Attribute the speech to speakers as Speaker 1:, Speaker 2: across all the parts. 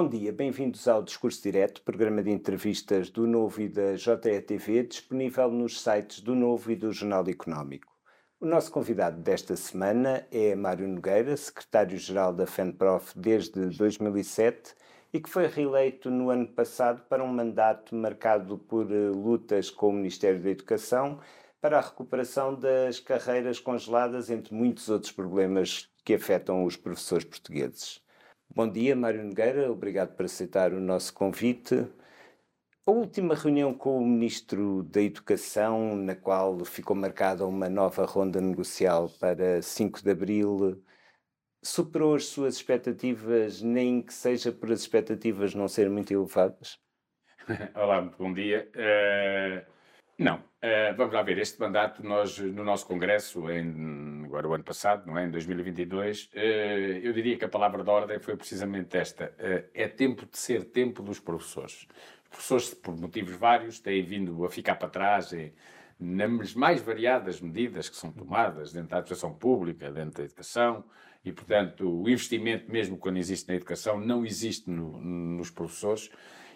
Speaker 1: Bom dia, bem-vindos ao Discurso Direto, programa de entrevistas do Novo e da JETV, disponível nos sites do Novo e do Jornal Económico. O nosso convidado desta semana é Mário Nogueira, secretário-geral da FENPROF desde 2007 e que foi reeleito no ano passado para um mandato marcado por eh, lutas com o Ministério da Educação para a recuperação das carreiras congeladas, entre muitos outros problemas que afetam os professores portugueses. Bom dia, Mário Nogueira, obrigado por aceitar o nosso convite. A última reunião com o Ministro da Educação, na qual ficou marcada uma nova ronda negocial para 5 de abril, superou as suas expectativas, nem que seja por as expectativas não serem muito elevadas?
Speaker 2: Olá, muito bom dia. Uh não. Uh, vamos lá ver, este mandato, nós, no nosso congresso, em, agora o ano passado, não é? em 2022, uh, eh, eu diria que a palavra de ordem foi precisamente esta. Uh, é tempo de ser tempo dos professores. Os professores, por motivos vários, têm vindo a ficar para trás e, nas mais variadas medidas que são tomadas dentro da administração pública, dentro da educação, e, portanto, o investimento, mesmo quando existe na educação, não existe no, nos professores.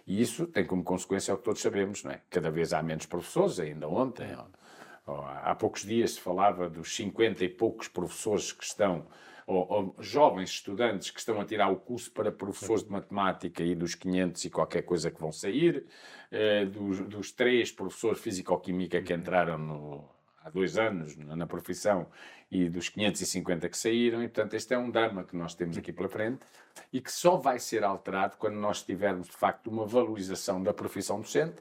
Speaker 2: E isso tem como consequência o que todos sabemos, não é? Cada vez há menos professores, ainda ontem, ou, ou, há poucos dias se falava dos 50 e poucos professores que estão, ou, ou, jovens estudantes que estão a tirar o curso para professores de matemática e dos 500 e qualquer coisa que vão sair, eh, dos, dos três professores de físico-química que entraram no, há dois anos na profissão e dos 550 que saíram, e portanto este é um drama que nós temos aqui pela frente e que só vai ser alterado quando nós tivermos de facto uma valorização da profissão docente,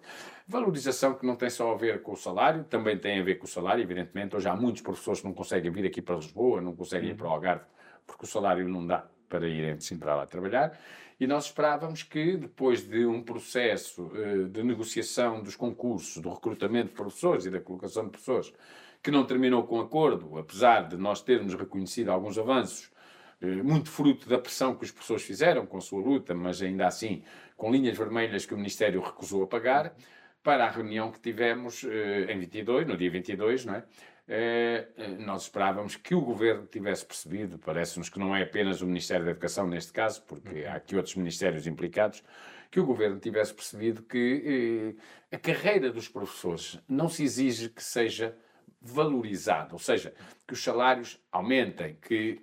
Speaker 2: valorização que não tem só a ver com o salário, também tem a ver com o salário, evidentemente, hoje há muitos professores que não conseguem vir aqui para Lisboa, não conseguem ir para o Algarve, porque o salário não dá para irem para lá trabalhar, e nós esperávamos que, depois de um processo uh, de negociação dos concursos, do recrutamento de professores e da colocação de professores, que não terminou com acordo, apesar de nós termos reconhecido alguns avanços, uh, muito fruto da pressão que os professores fizeram com a sua luta, mas ainda assim com linhas vermelhas que o Ministério recusou a pagar, para a reunião que tivemos uh, em 22, no dia 22, não é? Eh, eh, nós esperávamos que o governo tivesse percebido, parece-nos que não é apenas o Ministério da Educação neste caso, porque uhum. há aqui outros ministérios implicados, que o governo tivesse percebido que eh, a carreira dos professores não se exige que seja valorizada, ou seja, que os salários aumentem, que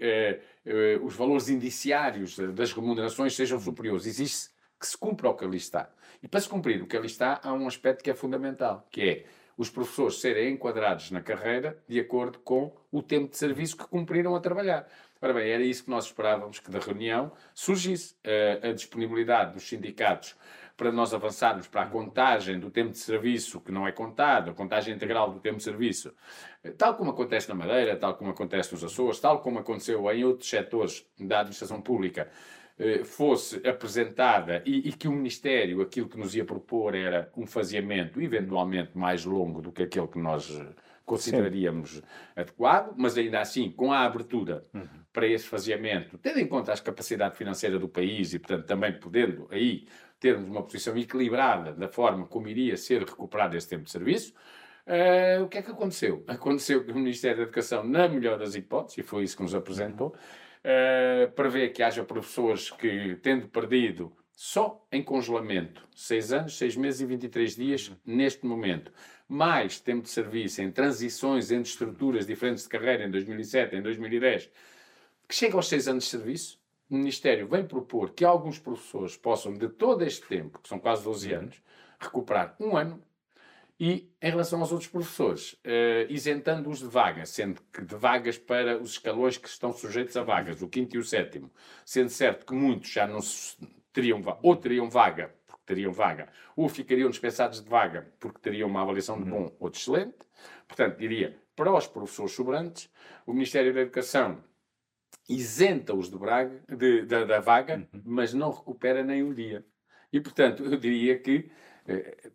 Speaker 2: os valores indiciários das remunerações sejam uhum. superiores. Existe que se cumpra o que ali está. E para se cumprir o que ali está, há um aspecto que é fundamental, que é os professores serem enquadrados na carreira de acordo com o tempo de serviço que cumpriram a trabalhar. Ora bem, era isso que nós esperávamos que da reunião surgisse uh, a disponibilidade dos sindicatos para nós avançarmos para a contagem do tempo de serviço, que não é contado, a contagem integral do tempo de serviço, eh, tal como acontece na Madeira, tal como acontece nos Açores, tal como aconteceu em outros setores da administração pública, fosse apresentada e, e, que o Ministério, aquilo que nos ia propor era um faseamento eventualmente mais longo do que aquele que nós eh, consideraríamos Sim. adequado, mas ainda assim com a abertura uhum. para esse faseamento, tendo em conta a capacidade financeira do país e, portanto, também podendo aí termos uma posição equilibrada da forma como iria ser recuperado esse tempo de serviço, uh, o que é que aconteceu? Aconteceu que o Ministério da Educação, na melhor das hipóteses, e foi isso que nos apresentou, uhum uh, prevê que haja professores que, tendo perdido só em congelamento 6 anos, 6 meses e 23 dias uhum. neste momento, mais tempo de serviço em transições entre estruturas diferentes de carreira em 2007, em 2010, que chega aos 6 anos de serviço, o Ministério vem propor que alguns professores possam, de todo este tempo, que são quase 12 uhum. anos, recuperar um ano e em relação aos outros professores, uh, isentando-os de vagas, sendo que de vagas para os escalões que estão sujeitos a vagas, o quinto e o sétimo, sendo certo que muitos já não teriam ou teriam vaga, porque teriam vaga, ou ficariam dispensados de vaga, porque teriam uma avaliação de bom ou de excelente. Portanto, diria, para os professores sobrantes, o Ministério da Educação isenta-os da, da vaga, uhum. mas não recupera nem um dia. E, portanto, eu diria que eh,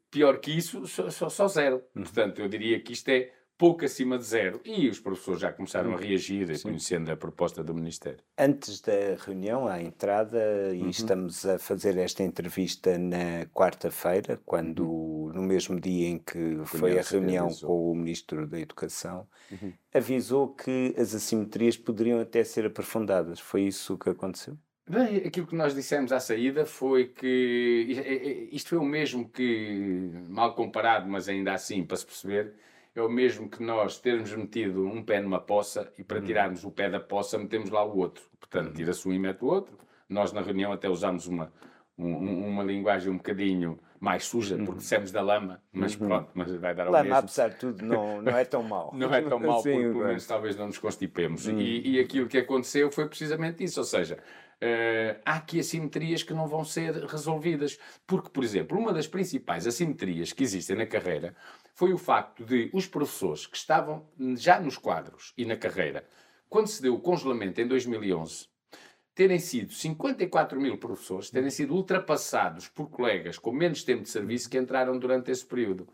Speaker 2: pior que isso, só, só, só zero. Uhum. Portanto, eu diria que isto é pouco acima de zero. E os professores já começaram a reagir, Sim. conhecendo a proposta do Ministério.
Speaker 1: Antes da reunião, à entrada, e uhum. estamos a fazer esta entrevista na quarta-feira, quando, uhum. no mesmo dia em que foi a reunião com o Ministro da Educação, uhum. avisou que as assimetrias poderiam até ser aprofundadas. Foi isso que aconteceu?
Speaker 2: Bem, aquilo que nós dissemos à saída foi que isto foi o mesmo que, mal comparado, mas ainda assim, para se perceber, é o mesmo que nós termos metido um pé numa poça e para uhum. tirarmos o pé da poça metemos lá o outro. Portanto, uhum. tira-se um e mete o outro. Nós na reunião até usámos uma, um, uma linguagem um bocadinho mais suja, porque uhum. dissemos da lama, mas uhum. pronto, mas vai dar ao
Speaker 1: lama,
Speaker 2: mesmo.
Speaker 1: apesar de tudo, não, não é tão mau.
Speaker 2: não é tão mau, porque pelo menos talvez não nos constipemos. Uhum. E, e aquilo que aconteceu foi precisamente isso, ou seja, Uh, há aqui assimetrias que não vão ser resolvidas. Porque, por exemplo, uma das principais assimetrias que existem na carreira foi o facto de os professores que estavam já nos quadros e na carreira, quando se deu o congelamento em 2011, terem sido 54 mil professores, terem sido ultrapassados por colegas com menos tempo de serviço que entraram durante esse período.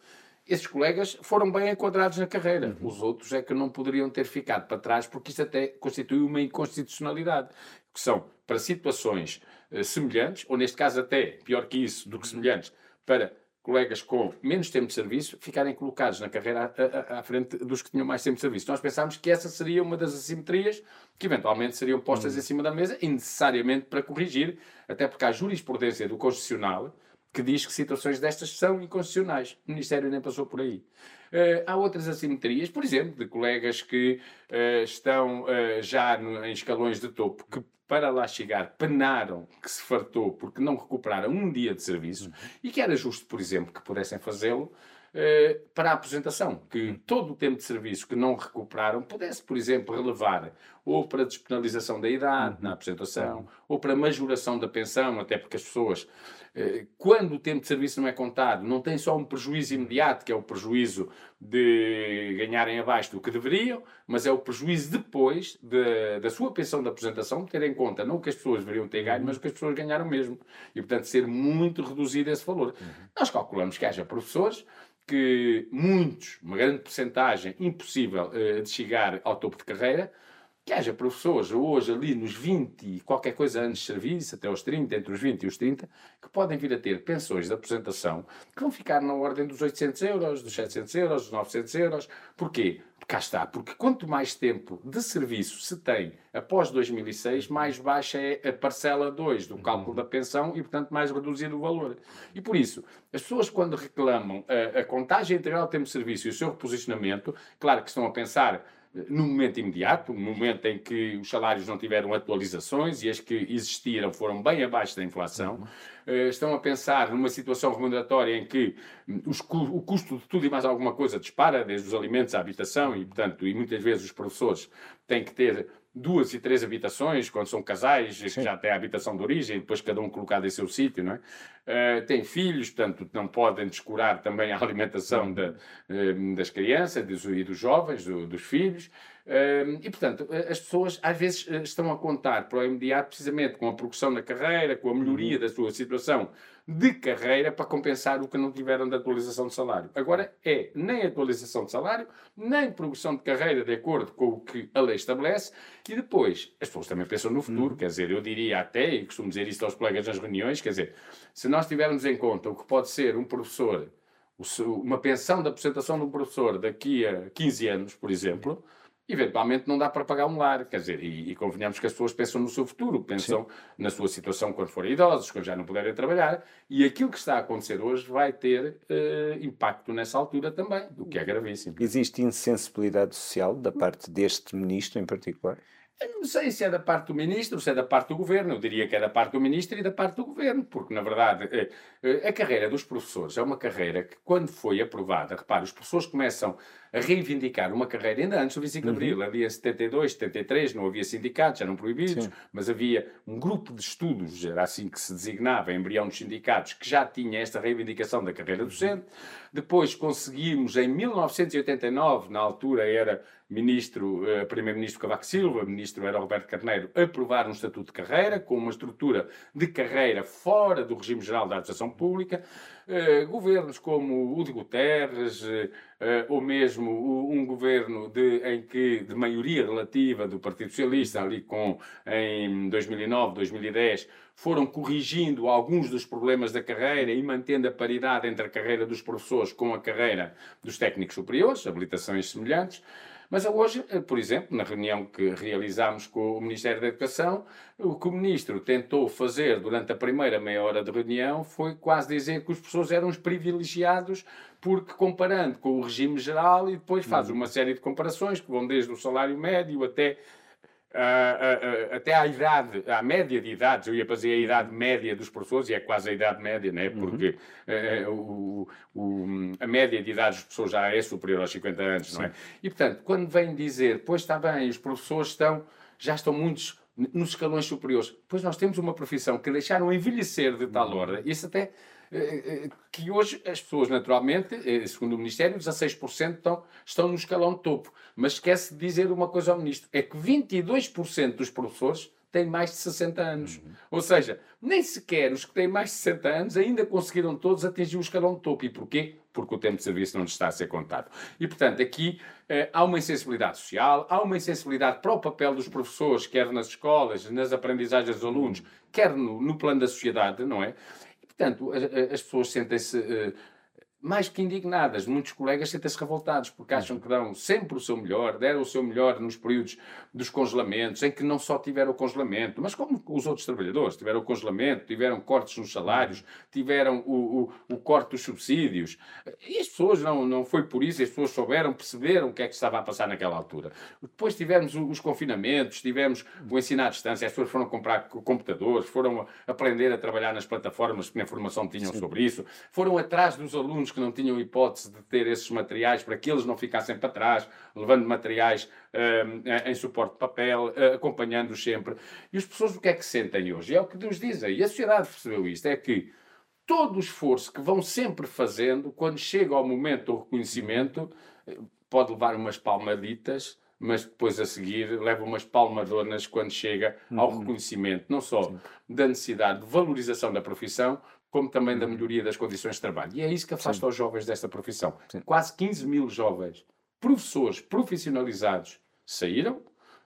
Speaker 2: Esses colegas foram bem enquadrados na carreira. Uhum. Os outros é que não poderiam ter ficado para trás, porque isso até constitui uma inconstitucionalidade, que são para situações uh, semelhantes, ou neste caso até pior que isso, do que semelhantes, para colegas com menos tempo de serviço ficarem colocados na carreira à, à, à, frente dos que tinham mais tempo de serviço. Nós pensámos que essa seria uma das assimetrias que eventualmente seriam postas uhum. em cima da mesa, e necessariamente para corrigir, até porque há jurisprudência do Constitucional que diz que situações destas são inconstitucionais. O Ministério nem passou por aí. Uh, há outras assimetrias, por exemplo, de colegas que uh, estão uh, já no, em escalões de topo, que para lá chegar penaram que se fartou porque não recuperaram um dia de serviço uhum. e que era justo, por exemplo, que pudessem fazê-lo eh, para a aposentação, que todo o tempo de serviço que não recuperaram pudesse, por exemplo, relevar ou para despenalização da idade uhum. na aposentação, uhum. ou para majoração da pensão, até porque as pessoas eh, quando o tempo de serviço não é contado, não tem só um prejuízo imediato, que é o prejuízo de ganharem abaixo do que deveriam, mas é o prejuízo depois de, da sua pensão de aposentação, ter em conta não o que as pessoas deveriam ter ganho, mas o que as pessoas ganharam mesmo. E, portanto, ser muito reduzido esse valor. Uhum. Nós calculamos que haja professores que muitos, uma grande porcentagem, impossível uh, de chegar ao topo de carreira, que haja professores hoje ali nos 20 e qualquer coisa anos de serviço, até aos 30, entre os 20 e os 30, que podem vir a ter pensões de aposentação que vão ficar na ordem dos 800 euros, dos 700 euros, dos 900 euros. Porquê? Cá está, porque quanto mais tempo de serviço se tem após 2006, mais baixa é a parcela 2 do cálculo da pensão e, portanto, mais reduzido o valor. E por isso, as pessoas quando reclamam a, a contagem integral de tempo de serviço e o seu reposicionamento, claro que estão a pensar no momento imediato, no momento em que os salários não tiveram atualizações e as que existiram foram bem abaixo da inflação, uhum. estão a pensar numa situação remuneratória em que os, o custo de tudo e mais alguma coisa dispara, desde os alimentos à habitação, e, portanto, e muitas vezes os professores têm que ter duas e três habitações, quando são casais, Sim. que já têm a habitação de origem, depois cada um colocado em seu sítio, não é? Uh, têm filhos, portanto, não podem descurar também a alimentação de, uh, das crianças dos, e dos jovens, do, dos filhos. Uh, e, portanto, as pessoas às vezes estão a contar para o imediato precisamente com a progressão na carreira, com a melhoria uhum. da sua situação de carreira para compensar o que não tiveram de atualização de salário. Agora é nem atualização de salário, nem progressão de carreira de acordo com o que a lei estabelece, e depois as pessoas também pensam no futuro, hum. quer dizer, eu diria até, e costumo dizer isto aos colegas nas reuniões, quer dizer, se nós tivermos em conta o que pode ser um professor, uma pensão de apresentação de um professor daqui a 15 anos, por exemplo eventualmente não dá para pagar um lar, quer dizer, e, e convenhamos que as pessoas pensam no seu futuro, pensam Sim. na sua situação quando forem idosos, quando já não puderem trabalhar, e aquilo que está a acontecer hoje vai ter uh, impacto nessa altura também, o que é gravíssimo.
Speaker 1: Existe insensibilidade social da parte deste ministro em particular?
Speaker 2: Eu não sei se é da parte do ministro, se é da parte do governo. Eu diria que é da parte do ministro e da parte do governo, porque, na verdade, eh, eh, a carreira dos professores é uma carreira que, quando foi aprovada, repare, os professores começam a reivindicar uma carreira ainda antes do 25 de uhum. Abril. Havia 72, 73, não havia sindicatos, eram proibidos, Sim. mas havia um grupo de estudos, era assim que se designava, embrião dos sindicatos, que já tinha esta reivindicação da carreira docente. Depois conseguimos, em 1989, na altura era ministro, uh, primeiro-ministro Cavaco Silva, ministro era Roberto Carneiro, aprovar um estatuto de carreira, com uma estrutura de carreira fora do regime geral da administração pública. Uh, governos como o de Guterres, uh, ou mesmo um governo de, em que, de maioria relativa do Partido Socialista, ali com, em 2009, 2010, foram corrigindo alguns dos problemas da carreira e mantendo a paridade entre a carreira dos professores com a carreira dos técnicos superiores, habilitações semelhantes. Mas hoje, eh, por exemplo, na reunião que realizámos com o Ministério da Educação, o que o Ministro tentou fazer durante a primeira meia hora de reunião foi quase dizer que os professores eram os privilegiados, porque comparando com o regime geral e depois faz uhum. uma série de comparações que vão desde o salário médio até Uh, uh, uh, até à idade, à média de idades, eu ia fazer a idade média dos professores, e é quase a idade média, né? porque uhum. O, o, a média de idade dos professores já é superior aos 50 anos, Sim. não é? E, portanto, quando vem dizer, pois está bem, os professores estão, já estão muitos nos escalões superiores, pois nós temos uma profissão que deixaram envelhecer de tal uhum. ordem, isso até que hoje as pessoas, naturalmente, eh, segundo o Ministério, 16% estão, estão no escalão de topo. Mas esquece de dizer uma coisa ao Ministro: é que 22% dos professores têm mais de 60 anos. Uhum. Ou seja, nem sequer os que têm mais de 60 anos ainda conseguiram todos atingir o escalão de topo. E porquê? Porque o tempo de serviço não está a ser contado. E, portanto, aqui eh, há uma insensibilidade social, há uma insensibilidade para o papel dos professores, quer nas escolas, nas aprendizagens dos alunos, quer no, no plano da sociedade, não é? Portanto, as pessoas sentem-se eh, mais que indignadas. Muitos colegas sentem-se revoltados porque acham que dão sempre o seu melhor, deram o seu melhor nos períodos dos congelamentos, em que não só tiveram o congelamento, mas como os outros trabalhadores, tiveram o congelamento, tiveram cortes nos salários, tiveram o, o, o corte dos subsídios. E as pessoas não, não foi por isso, as pessoas souberam, perceberam o que é que estava a passar naquela altura. Depois tivemos os confinamentos, tivemos o ensino à distância, as pessoas foram comprar computadores, foram aprender a trabalhar nas plataformas que na formação tinham Sim. sobre isso, foram atrás dos alunos que não tinham hipótese de ter esses materiais para que eles não ficassem para trás, levando materiais uh, em suporte de papel, uh, acompanhando-os sempre. E as pessoas o que é que sentem hoje? É o que nos dizem, e a sociedade percebeu isto, é que todo o esforço que vão sempre fazendo, quando chega ao momento do reconhecimento, pode levar umas palmaditas, mas depois a seguir leva umas palmadonas quando chega ao uhum. reconhecimento, não só Sim. da necessidade de valorização da profissão, como também da uhum. melhoria das condições de trabalho. E é isso que afasta Sim. os jovens desta profissão. Sim. Quase 15 mil jovens, professores profissionalizados, saíram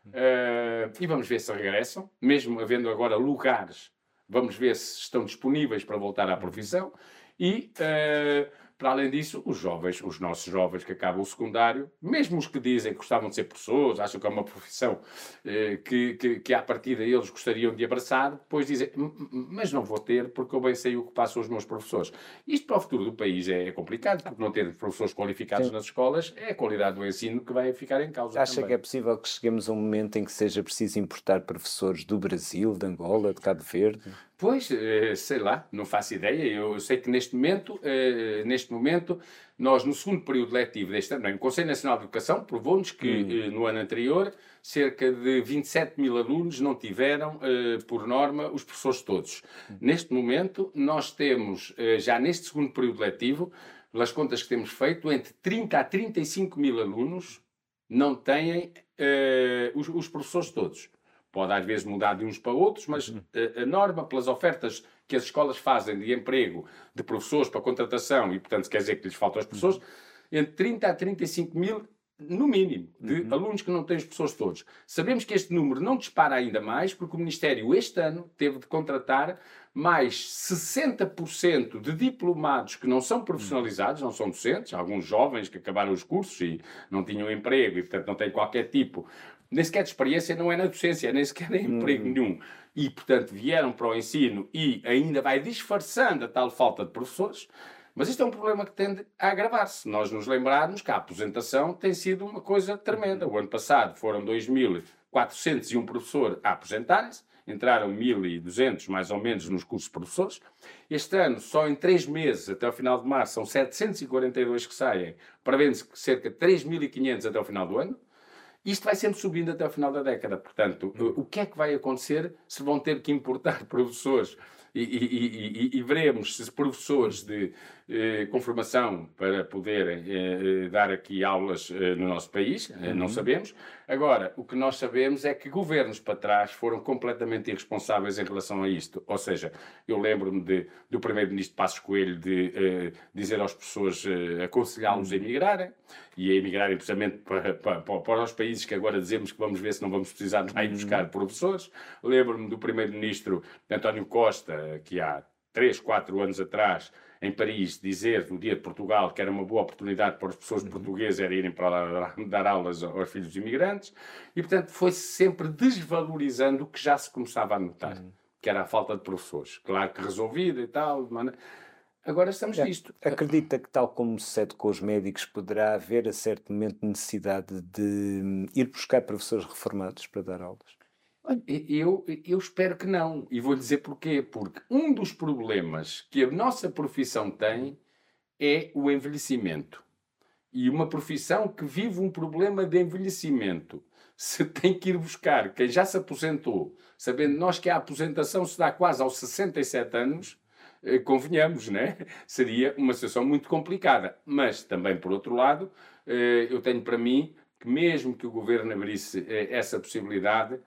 Speaker 2: uh, e vamos ver se regressam, mesmo havendo agora lugares, vamos ver se estão disponíveis para voltar à profissão e uh, para além disso, os jovens, os nossos jovens que acabam o secundário, mesmo os que dizem que gostavam de ser professores, acham que é uma profissão eh, que, que, que à partida eles gostariam de abraçar, depois dizem, mas não vou ter porque eu bem sei o que passam os meus professores. Isto para o futuro do país é, complicado, porque não ter professores qualificados Sim. nas escolas é a qualidade do ensino que vai ficar em causa.
Speaker 1: Acha também. que é possível que cheguemos a um momento em que seja preciso importar professores do Brasil, de Angola, de Cabo Verde?
Speaker 2: Pois, eh, sei lá, não faço ideia. Eu sei que neste momento, eh, neste momento, nós no segundo período letivo deste ano, o Conselho Nacional de Educação provou-nos que hum. no ano anterior cerca de 27 mil alunos não tiveram, por norma, os professores todos. Hum. Neste momento, nós temos, já neste segundo período letivo, pelas contas que temos feito, entre 30 a 35 mil alunos não têm os, os professores todos. Pode às vezes mudar de uns para outros, mas uhum. a, a norma, pelas ofertas que as escolas fazem de emprego de professores para contratação, e portanto quer dizer que lhes faltam as pessoas, uhum. entre 30 a 35 mil no mínimo, de uhum. alunos que não têm os professores todos. Sabemos que este número não dispara ainda mais, porque o Ministério este ano teve de contratar mais 60% de diplomados que não são profissionalizados, não são docentes, alguns jovens que acabaram os cursos e não tinham emprego e, portanto, não têm qualquer tipo nem sequer de experiência, não é na docência, nem sequer em emprego hum. nenhum. E, portanto, vieram para o ensino e ainda vai disfarçando a tal falta de professores. Mas isto é um problema que tende a agravar-se. Nós nos lembrarmos que a aposentação tem sido uma coisa tremenda. O ano passado foram 2.401 professores a aposentarem-se, entraram 1.200 mais ou menos nos cursos de professores. Este ano, só em três meses, até o final de março, são 742 que saem, prevendo-se cerca de 3.500 até o final do ano. Isto vai sempre subindo até o final da década. Portanto, o que é que vai acontecer se vão ter que importar professores e, e, e, e, veremos se professores de eh, com formação para poderem eh, eh, dar aqui aulas eh, no nosso país, eh, uhum. não sabemos. Agora, o que nós sabemos é que governos para trás foram completamente irresponsáveis em relação a isto. Ou seja, eu lembro-me do primeiro-ministro Passos Coelho de eh, dizer aos professores, aconselhá-los a uhum. emigrarem e a emigrarem precisamente para, para, para, os países que agora dizemos que vamos ver se não vamos precisar de lá ir uhum. buscar professores. Lembro-me do primeiro-ministro António Costa, que há 3, 4 anos atrás, em Paris, dizer no dia de Portugal que era uma boa oportunidade para as pessoas uhum. portuguesas era irem para lá dar aulas aos filhos dos imigrantes, e portanto foi-se sempre desvalorizando o que já se começava a notar, uhum. que era a falta de professores. Claro que resolvida e tal, Agora estamos é, nisto.
Speaker 1: Acredita que, tal como sucede com os médicos, poderá haver a certo momento necessidade de ir buscar professores reformados para dar aulas?
Speaker 2: Eu, eu espero que não. E vou dizer porquê. Porque um dos problemas que a nossa profissão tem é o envelhecimento. E uma profissão que vive um problema de envelhecimento. Se tem que ir buscar quem já se aposentou, sabendo nós que a aposentação se dá quase aos 67 anos, eh, convenhamos, né? Seria uma situação muito complicada. Mas também, por outro lado, eh, eu tenho para mim que, mesmo que o governo abrisse eh, essa possibilidade,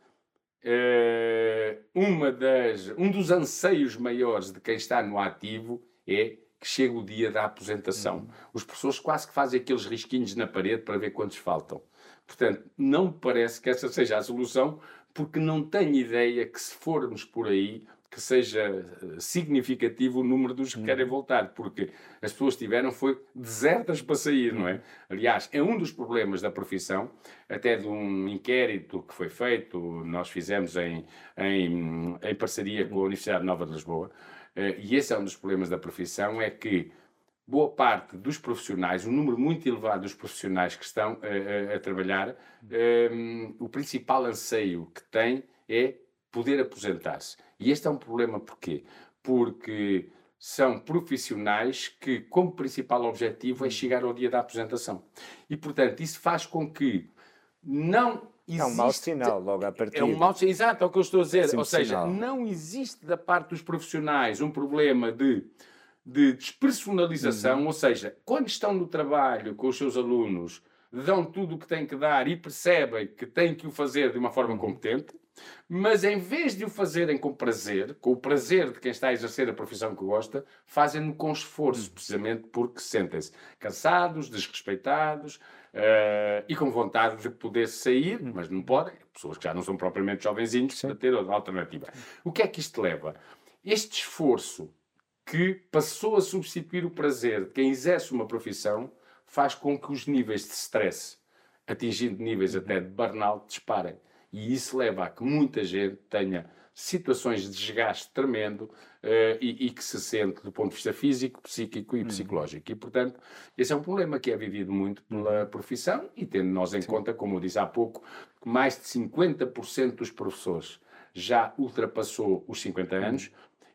Speaker 2: uma das, um dos anseios maiores de quem está no ativo é que chega o dia da aposentação. Uhum. Os professores quase que fazem aqueles risquinhos na parede para ver quantos faltam. Portanto, não me parece que essa seja a solução, porque não tenho ideia que se formos por aí, que seja eh, significativo o número dos que querem uhum. voltar, porque as pessoas tiveram foi desertas para sair, não é? Uhum. Aliás, é um dos problemas da profissão, até de um inquérito que foi feito, nós fizemos em, em, em parceria com a Universidade Nova de Lisboa, eh, e esse é um dos problemas da profissão, é que boa parte dos profissionais, um número muito elevado dos profissionais que estão a, eh, a trabalhar, um, o principal anseio que têm é poder aposentar-se. E este é um problema porquê? Porque são profissionais que, como principal objetivo, é chegar ao dia da aposentação. E, portanto, isso faz com que não
Speaker 1: existe... É um mau sinal, logo à partida.
Speaker 2: É um mau sinal, exato, é o que eu estou a dizer. Ou seja, sinal. não existe da parte dos profissionais um problema de, de despersonalização, uhum. ou seja, quando estão no trabalho com os seus alunos, dão tudo o que têm que dar e percebem que têm que o fazer de uma forma uhum. competente, mas em vez de o fazerem com prazer, com o prazer de quem está a exercer a profissão que gosta, fazem-no com esforço, hum. precisamente porque sentem-se cansados, desrespeitados uh, e com vontade de poder sair, hum. mas não podem, pessoas que já não são propriamente jovenzinhos, para ter outra alternativa. O que é que isto leva? Este esforço que passou a substituir o prazer de quem exerce uma profissão faz com que os níveis de stress, atingindo níveis uhum. até de burnout, disparem. E isso leva a que muita gente tenha situações de desgaste tremendo uh, e, e, que se sente do ponto de vista físico, psíquico e uhum. psicológico. E, portanto, esse é um problema que é vivido muito pela profissão e tendo nós em Sim. conta, como eu disse há pouco, que mais de 50% dos professores já ultrapassou os 50 uhum. anos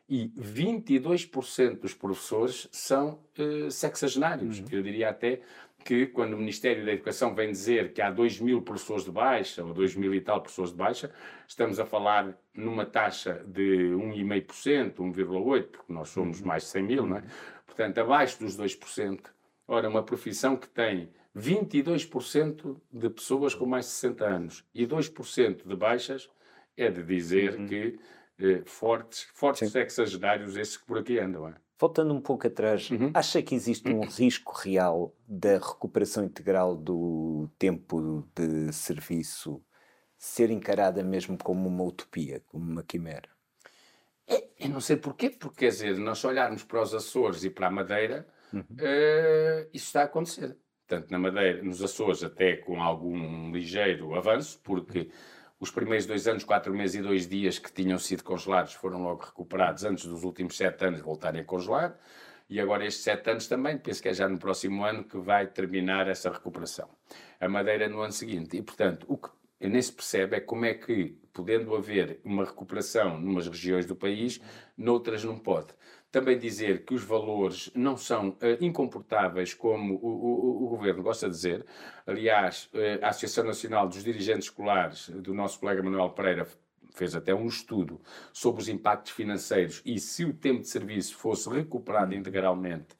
Speaker 2: e 22% dos professores são uh, sexagenários. Uhum. Eu diria até que quando o Ministério da Educação vem dizer que há 2 mil professores de baixa, ou 2 mil e tal professores de baixa, estamos a falar numa taxa de 1,5%, 1,8%, porque nós somos uhum. mais de 100 mil, não é? Portanto, abaixo dos 2%. Ora, uma profissão que tem 22% de pessoas com mais de 60 anos e 2% de baixas, é de dizer uhum. que eh, fortes, fortes sexagenários esses que por aqui andam. É?
Speaker 1: Voltando um pouco atrás, uhum. acha que existe um risco real da recuperação integral do tempo de serviço ser encarada mesmo como uma utopia, como uma quimera?
Speaker 2: É, eu não sei porquê, porque quer dizer, nós olharmos para os Açores e para a Madeira, uhum. uh, isso está a acontecer. Tanto na Madeira, nos Açores, até com algum ligeiro avanço, porque uhum os primeiros dois anos, quatro meses e dois dias que tinham sido congelados foram logo recuperados antes dos últimos sete anos voltarem a congelar. E agora estes sete anos também, penso que é já no próximo ano que vai terminar essa recuperação. A Madeira no ano seguinte. E, portanto, o que nem se percebe é como é que, podendo haver uma recuperação numas regiões do país, noutras não pode também dizer que os valores não são uh, incomportáveis, como o, o, o, Governo gosta de dizer. Aliás, uh, a Associação Nacional dos Dirigentes Escolares, do nosso colega Manuel Pereira, fez até um estudo sobre os impactos financeiros e se o tempo de serviço fosse recuperado integralmente,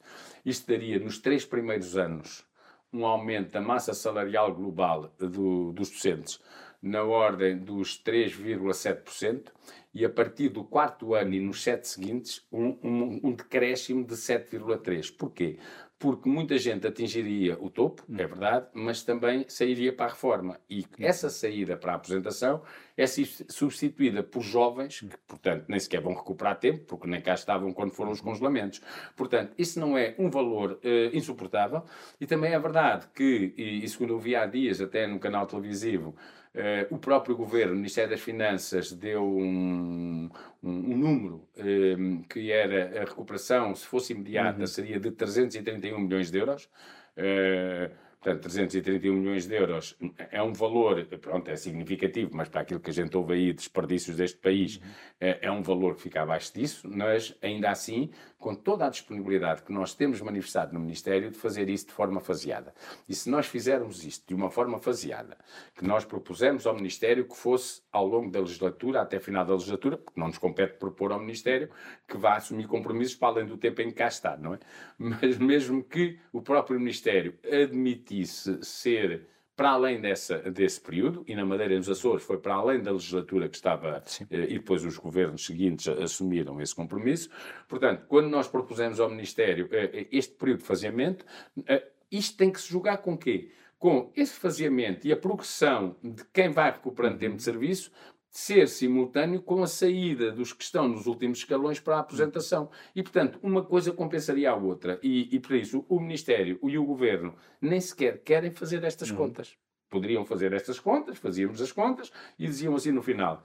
Speaker 2: isto daria, nos três primeiros anos, um aumento da massa salarial global do, dos docentes na ordem dos 3,7%, e a partir do quarto ano e nos sete seguintes, um, um, um decréscimo de 7,3. Porquê? porque muita gente atingiria o topo, é hum. verdade, mas também sairia para a reforma. E hum. essa saída para a aposentação é substituída por jovens, que, portanto, nem sequer vão recuperar tempo, porque nem cá estavam quando foram os uhum. congelamentos. Portanto, isso não é um valor uh, insuportável. E também é verdade que, e, e segundo eu vi há dias, até no canal televisivo, Uh, o próprio governo, o Ministério das Finanças, deu um, um, um número uh, que era a recuperação, se fosse imediata, uhum. seria de 331 milhões de euros. Uh, Portanto, 331 milhões de euros é um valor, pronto, é significativo, mas para aquilo que a gente ouve aí, desperdícios deste país, uhum. é, é, um valor que fica abaixo disso, mas ainda assim, com toda a disponibilidade que nós temos manifestado no Ministério de fazer isso de forma faseada. E se nós fizermos isto de uma forma faseada, que nós propusemos ao Ministério que fosse ao longo da legislatura, até final da legislatura, porque não nos compete propor ao Ministério que vá assumir compromissos para além do tempo em que cá está, não é? Mas mesmo que o próprio Ministério admitisse ser para além dessa, desse período, e na Madeira e nos Açores foi para além da legislatura que estava, eh, e depois os governos seguintes assumiram esse compromisso. Portanto, quando nós propusemos ao Ministério eh, eh este período de faseamento, eh, isto tem que se julgar com quê? Com esse faseamento e a progressão de quem vai recuperando tempo de serviço, ser simultâneo com a saída dos que estão nos últimos escalões para a aposentação. E, portanto, uma coisa compensaria a outra. E, e por isso, o Ministério e o Governo nem sequer querem fazer estas uhum. contas. Poderiam fazer estas contas, fazíamos as contas e diziam assim no final: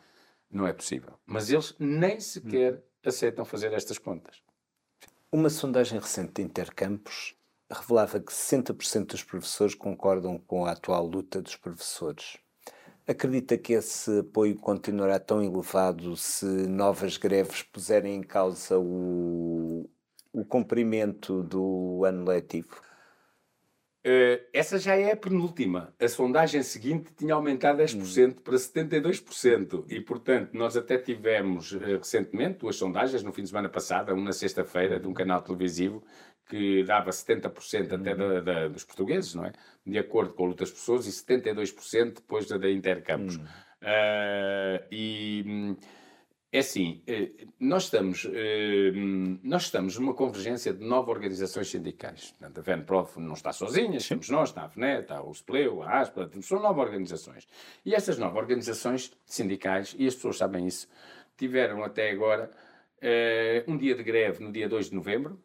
Speaker 2: não é possível. Mas eles nem sequer uhum. aceitam fazer estas contas.
Speaker 1: Uma sondagem recente de Intercampos revelava que 60% dos professores concordam com a atual luta dos professores. Acredita que esse apoio continuará tão elevado se novas greves puserem em causa o, o cumprimento do ano letivo?
Speaker 2: Uh, essa já é a penúltima. A sondagem seguinte tinha aumentado 10% hum. para 72%. E, portanto, nós até tivemos uh, recentemente duas sondagens, no fim de semana passada, uma na sexta-feira, de um canal televisivo, que dava 70% até da, uhum. da, dos portugueses, não é? De acordo com das pessoas, e 72% depois da, da Intercampos. Uh, e é assim, eh, nós estamos, eh, nós estamos numa convergência de nove organizações sindicais. Portanto, a VENPROF não está sozinha, estamos nós, está a FNET, está o SPLEU, a ASPA, são nove organizações. E essas nove organizações sindicais, e as pessoas sabem isso, tiveram até agora um dia de greve no dia 2 de novembro,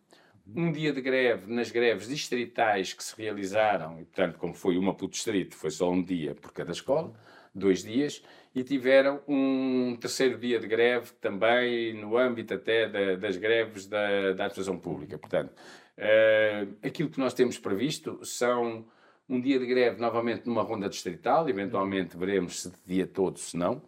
Speaker 2: um dia de greve nas greves distritais que se realizaram, e portanto, como foi uma por distrito, foi só um dia por cada escola, dois dias, e tiveram um terceiro dia de greve também no âmbito até da, das greves da, da administração pública. Portanto, uh, aquilo que nós temos previsto são um dia de greve novamente numa ronda distrital, eventualmente veremos se de dia todo, se não,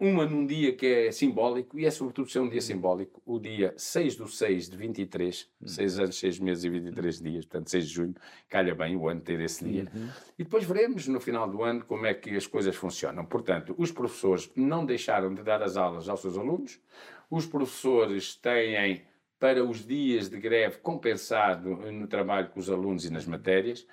Speaker 2: uma num dia que é simbólico, e é sobretudo ser um dia simbólico, o dia 6 do 6 de 23, uhum. 6 anos, 6 meses e 23 dias, portanto 6 de junho, calha bem o ano ter esse dia. Uhum. E depois veremos no final do ano como é que as coisas funcionam. Portanto, os professores não deixaram de dar as aulas aos seus alunos, os professores têm para os dias de greve compensado no trabalho com os alunos e nas matérias.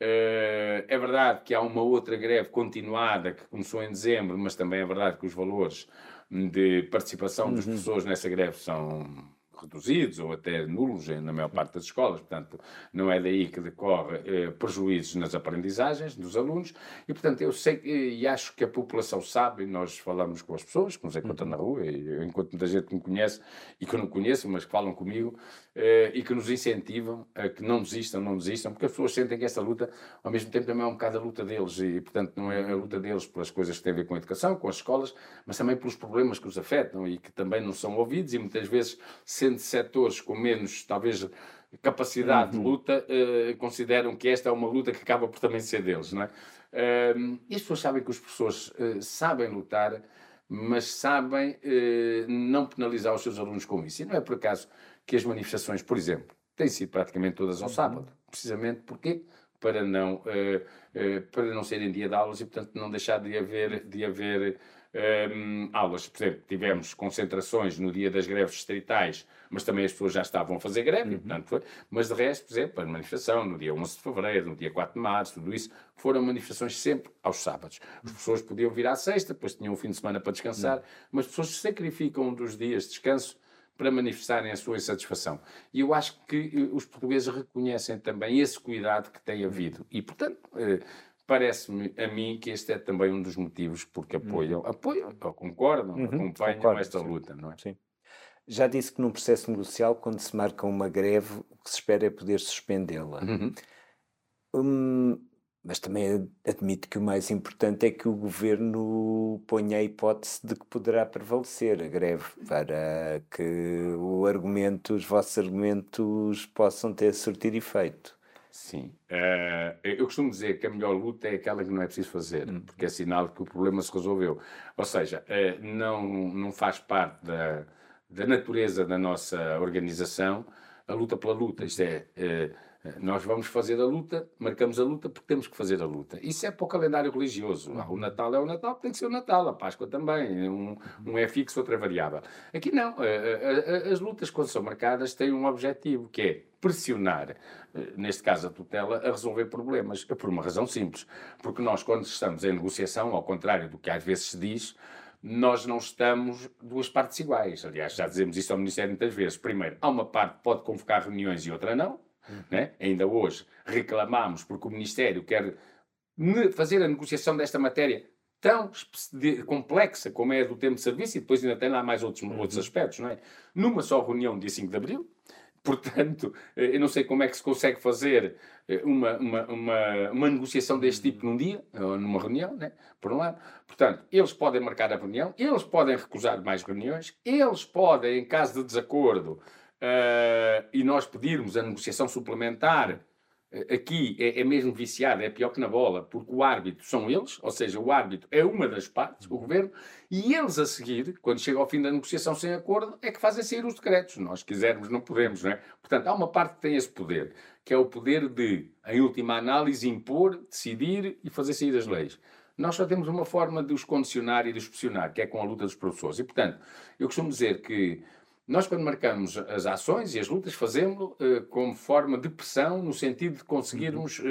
Speaker 2: Uh, é verdade que há uma outra greve continuada que começou em dezembro, mas também é verdade que os valores de participação uhum. dos professores nessa greve são reduzidos ou até nulos na maior parte das escolas, portanto, não é daí que decorre eh, prejuízos nas aprendizagens dos alunos e, portanto, eu sei e acho que a população sabe, nós falamos com as pessoas que nos encontram uhum. na rua, e, enquanto muita gente me conhece e que eu não conheço, mas que falam comigo eh, e que nos incentivam a que não desistam, não desistam, porque as pessoas sentem que esta luta, ao mesmo tempo, também é um bocado a luta deles e, portanto, não é a luta deles pelas coisas que têm a ver com a educação, com as escolas, mas também pelos problemas que os afetam e que também não são ouvidos e muitas vezes sendo setores com menos, talvez, capacidade uhum. de luta, uh, consideram que esta é uma luta que acaba por também ser deles, não é? Uh, e as pessoas sabem que os professores uh, sabem lutar, mas sabem uh, não penalizar os seus alunos com isso. E não é por acaso que as manifestações, por exemplo, têm sido praticamente todas ao uhum. sábado. Precisamente porque para não, para não serem dia de aulas e, portanto, não deixar de haver, de haver um, aulas, por exemplo, tivemos concentrações no dia das greves distritais, mas também as pessoas já estavam a fazer greve, uhum. portanto foi. Mas de resto, por exemplo, a manifestação no dia 11 de fevereiro, no dia 4 de março, tudo isso, foram manifestações sempre aos sábados. As pessoas podiam vir à sexta, depois tinham um fim de semana para descansar, uhum. mas as pessoas sacrificam dos dias de descanso para manifestarem a sua insatisfação. E eu acho que eh, os portugueses reconhecem também esse cuidado que tem havido. E, portanto, eh, parece-me a mim que este é também um dos motivos porque uhum. apoiam, apoiam, concordam, uhum, acompanham concordo, esta sim. luta, não é? Sim.
Speaker 1: Já disse que num processo negocial, quando se marca uma greve, o que se espera é poder suspendê-la. Uhum. Hum, mas também admito que o mais importante é que o governo ponha a hipótese de que poderá prevalecer a greve para que o argumento, os vossos argumentos possam ter surtido efeito.
Speaker 2: Sim. Uh, eu costumo dizer que a melhor luta é aquela que não é preciso fazer, hum. porque é sinal que o problema se resolveu. Ou seja, uh, não, não faz parte da, da natureza da nossa organização a luta pela luta. Isto é. Uh, nós vamos fazer a luta, marcamos a luta porque temos que fazer a luta. Isso é para o calendário religioso. O Natal é o Natal, tem que ser o Natal. A Páscoa também. Um, um é fixo, outra é variável. Aqui não. As lutas, quando são marcadas, têm um objetivo, que é pressionar, eh, neste caso a tutela, a resolver problemas. Por uma razão simples. Porque nós, quando estamos em negociação, ao contrário do que às vezes se diz, nós não estamos duas partes iguais. Aliás, já dizemos isso ao Ministério muitas vezes. Primeiro, há uma parte que pode convocar reuniões e outra não. Né? Ainda hoje reclamamos porque o Ministério quer fazer a negociação desta matéria tão complexa como é a do tempo de serviço e depois ainda tem lá mais outros, uhum. outros aspectos, não é? Numa só reunião, dia 5 de Abril, Portanto, eh, eu não sei como é que se consegue fazer eh, uma, uma, uma, uma negociação deste tipo num dia, numa reunião, né? por um lado. Portanto, eles podem marcar a reunião, eles podem recusar mais reuniões, eles podem, em caso de desacordo, uh, e nós pedirmos a negociação suplementar, uh, aqui é, é, mesmo viciado, é pior que na bola, porque o árbitro são eles, ou seja, o árbitro é uma das partes, o governo, e eles a seguir, quando chega ao fim da negociação sem acordo, é que fazem sair os decretos. Nós quisermos, não podemos, não é? Portanto, há uma parte que tem esse poder, que é o poder de, em última análise, impor, decidir e fazer sair as leis nós só temos uma forma de os condicionar e de os pressionar, que é com a luta dos professores. E, portanto, eu costumo dizer que nós, quando marcamos as ações e as lutas, fazemos-lo uh, como forma de pressão, no sentido de conseguirmos uh,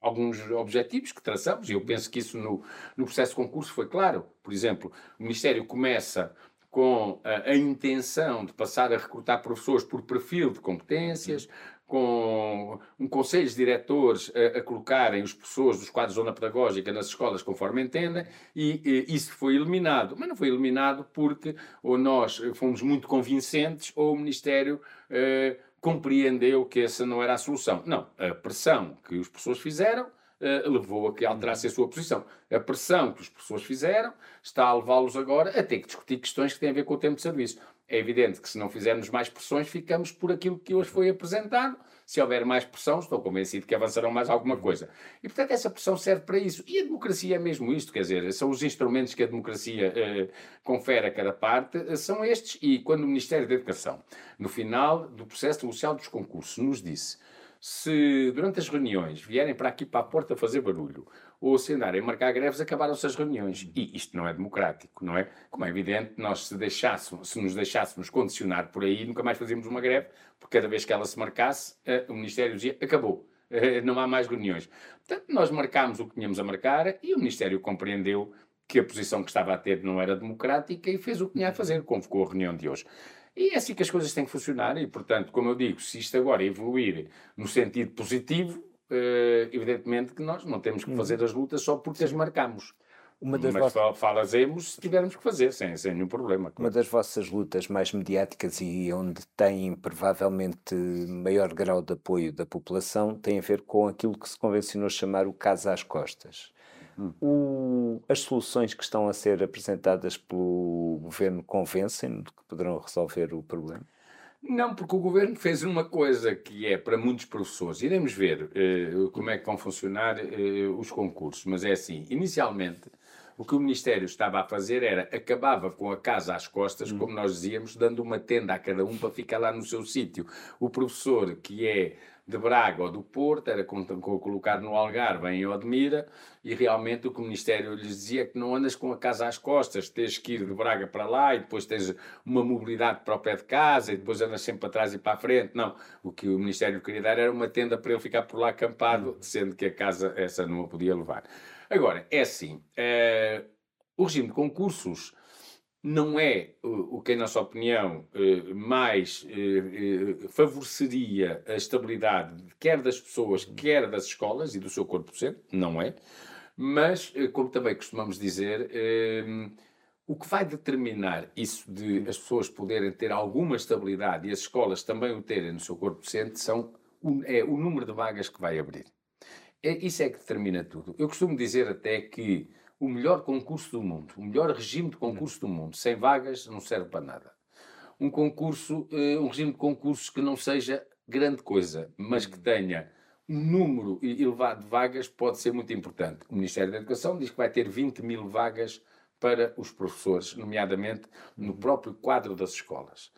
Speaker 2: alguns objetivos que traçamos, e eu penso que isso no, no processo de concurso foi claro. Por exemplo, o Ministério começa com a, a, intenção de passar a recrutar professores por perfil de competências, com um conselho de diretores a, a, colocarem os professores dos quadros de zona pedagógica nas escolas conforme entendem, e, e, isso foi eliminado. Mas não foi eliminado porque ou nós fomos muito convincentes ou o Ministério eh, compreendeu que essa não era a solução. Não, a pressão que os professores fizeram Uh, levou a que alterasse a sua posição. A pressão que os professores fizeram está a levá-los agora a ter que discutir questões que têm a ver com o tempo de serviço. É evidente que se não fizermos mais pressões, ficamos por aquilo que hoje foi apresentado. Se houver mais pressão, estou convencido que avançarão mais alguma coisa. E, portanto, essa pressão serve para isso. E a democracia é mesmo isto, quer dizer, são os instrumentos que a democracia eh, confere a cada parte, eh, são estes. E quando o Ministério da Educação, no final do processo negocial dos concursos, nos disse se durante as reuniões vierem para aqui para a porta fazer barulho ou se andarem a marcar greves, acabaram-se as reuniões. E isto não é democrático, não é? Como é evidente, nós se, deixássemos, se nos deixássemos condicionar por aí, nunca mais fazíamos uma greve, porque cada vez que ela se marcasse, eh, o Ministério dizia, acabou, eh, não há mais reuniões. Portanto, nós marcámos o que tínhamos a marcar e o Ministério compreendeu que a posição que estava a ter não era democrática e fez o que tinha a fazer, convocou a reunião de hoje. E é assim que as coisas têm que funcionar e, portanto, como eu digo, se isto agora evoluir no sentido positivo, evidentemente que nós não temos que hum. fazer as lutas só porque as marcamos. Uma das Mas vossas... falazemos se tivermos que fazer, sem, sem nenhum problema.
Speaker 1: Uma das vossas lutas mais mediáticas e onde tem provavelmente maior grau de apoio da população tem a ver com aquilo que se convencionou chamar o caso às costas. Hum. O, as soluções que estão a ser apresentadas pelo governo convencem de que poderão resolver o problema?
Speaker 2: Não, porque o governo fez uma coisa que é para muitos professores. Iremos ver uh, como é que vão funcionar uh, os concursos, mas é assim: inicialmente O que o Ministério estava a fazer era acabava com a casa às costas, como nós dizíamos, dando uma tenda a cada um para ficar lá no seu sítio. O professor que é de Braga ou do Porto, era colocado no Algarve, em Odmira, e realmente o que o Ministério lhes dizia é que não andas com a casa às costas, tens que ir de Braga para lá e depois tens uma mobilidade para o pé de casa e depois andas sempre para trás e para a frente. Não, o que o Ministério queria dar era uma tenda para ele ficar por lá acampado, sendo que a casa essa não a podia levar. Agora, é assim, uh, o regime de concursos não é o que, em nossa opinião, eh, mais eh, eh, favoreceria a estabilidade quer das pessoas, quer das escolas e do seu corpo docente, não é. Mas, como também costumamos dizer, o que vai determinar isso de as pessoas poderem ter alguma estabilidade e as escolas também o terem no seu corpo docente são, é o número de vagas que vai abrir. É, isso é que determina tudo. Eu costumo dizer até que o melhor concurso do mundo, o melhor regime de concurso do mundo, sem vagas, não serve para nada. Um concurso, uh, um regime de concursos que não seja grande coisa, mas que tenha um número elevado de vagas pode ser muito importante. O Ministério da Educação diz que vai ter 20 mil vagas para os professores, nomeadamente no próprio quadro das escolas.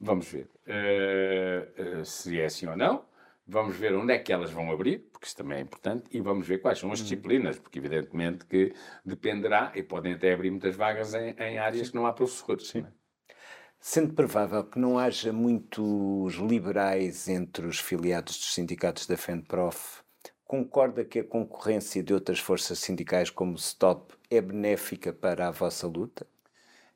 Speaker 2: Vamos ver uh, uh, se é assim ou não. Vamos ver onde é que elas vão abrir, porque isso também é importante, e vamos ver quais são as uhum. disciplinas, porque evidentemente que dependerá, e podem até abrir muitas vagas em, em áreas que não há professores. Sim.
Speaker 1: Sendo provável que não haja muitos liberais entre os filiados dos sindicatos da FENPROF, concorda que a concorrência de outras forças sindicais como o STOP é benéfica para a vossa luta?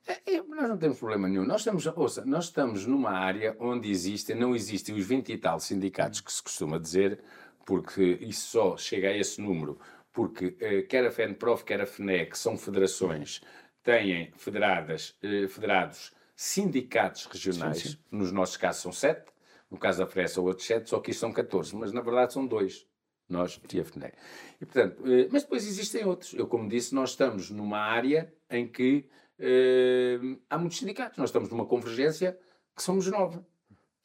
Speaker 2: É, é, nós não temos problema nenhum. Nós estamos, ouça, nós estamos numa área onde existem, não existem os 20 e tal sindicatos que se costuma dizer, porque isso só chega a esse número, porque eh, quer a FENPROF, quer a FNEC, são federações, têm federadas, eh, federados sindicatos regionais, sim, sim. nos nossos casos são sete, no caso da FRES são outros sete, só que isto são 14, mas na verdade são dois nós e a FNEC. E, portanto, eh, mas depois existem outros. Eu, como disse, nós estamos numa área em que uh, há muitos sindicatos. Nós estamos numa convergência que somos nove.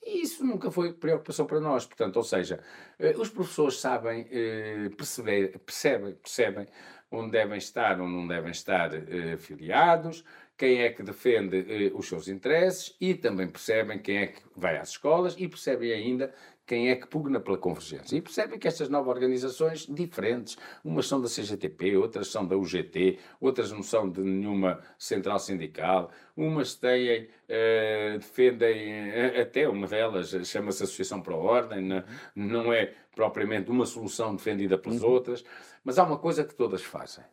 Speaker 2: E isso nunca foi preocupação para nós. Portanto, ou seja, uh, os professores sabem, uh, perceber, percebem, percebem onde devem estar, onde não devem estar filiados, quem é que defende os seus interesses e também percebem quem é que vai às escolas e percebem ainda quem é que pugna pela convergência. E percebem que estas novas organizações diferentes, umas são da CGTP, outras são da UGT, outras não são de nenhuma central sindical, umas têm, uh, defendem, uh, até uma delas chama-se Associação para a Ordem, não, não é propriamente uma solução defendida pelas uhum. outras, mas há uma coisa que todas fazem.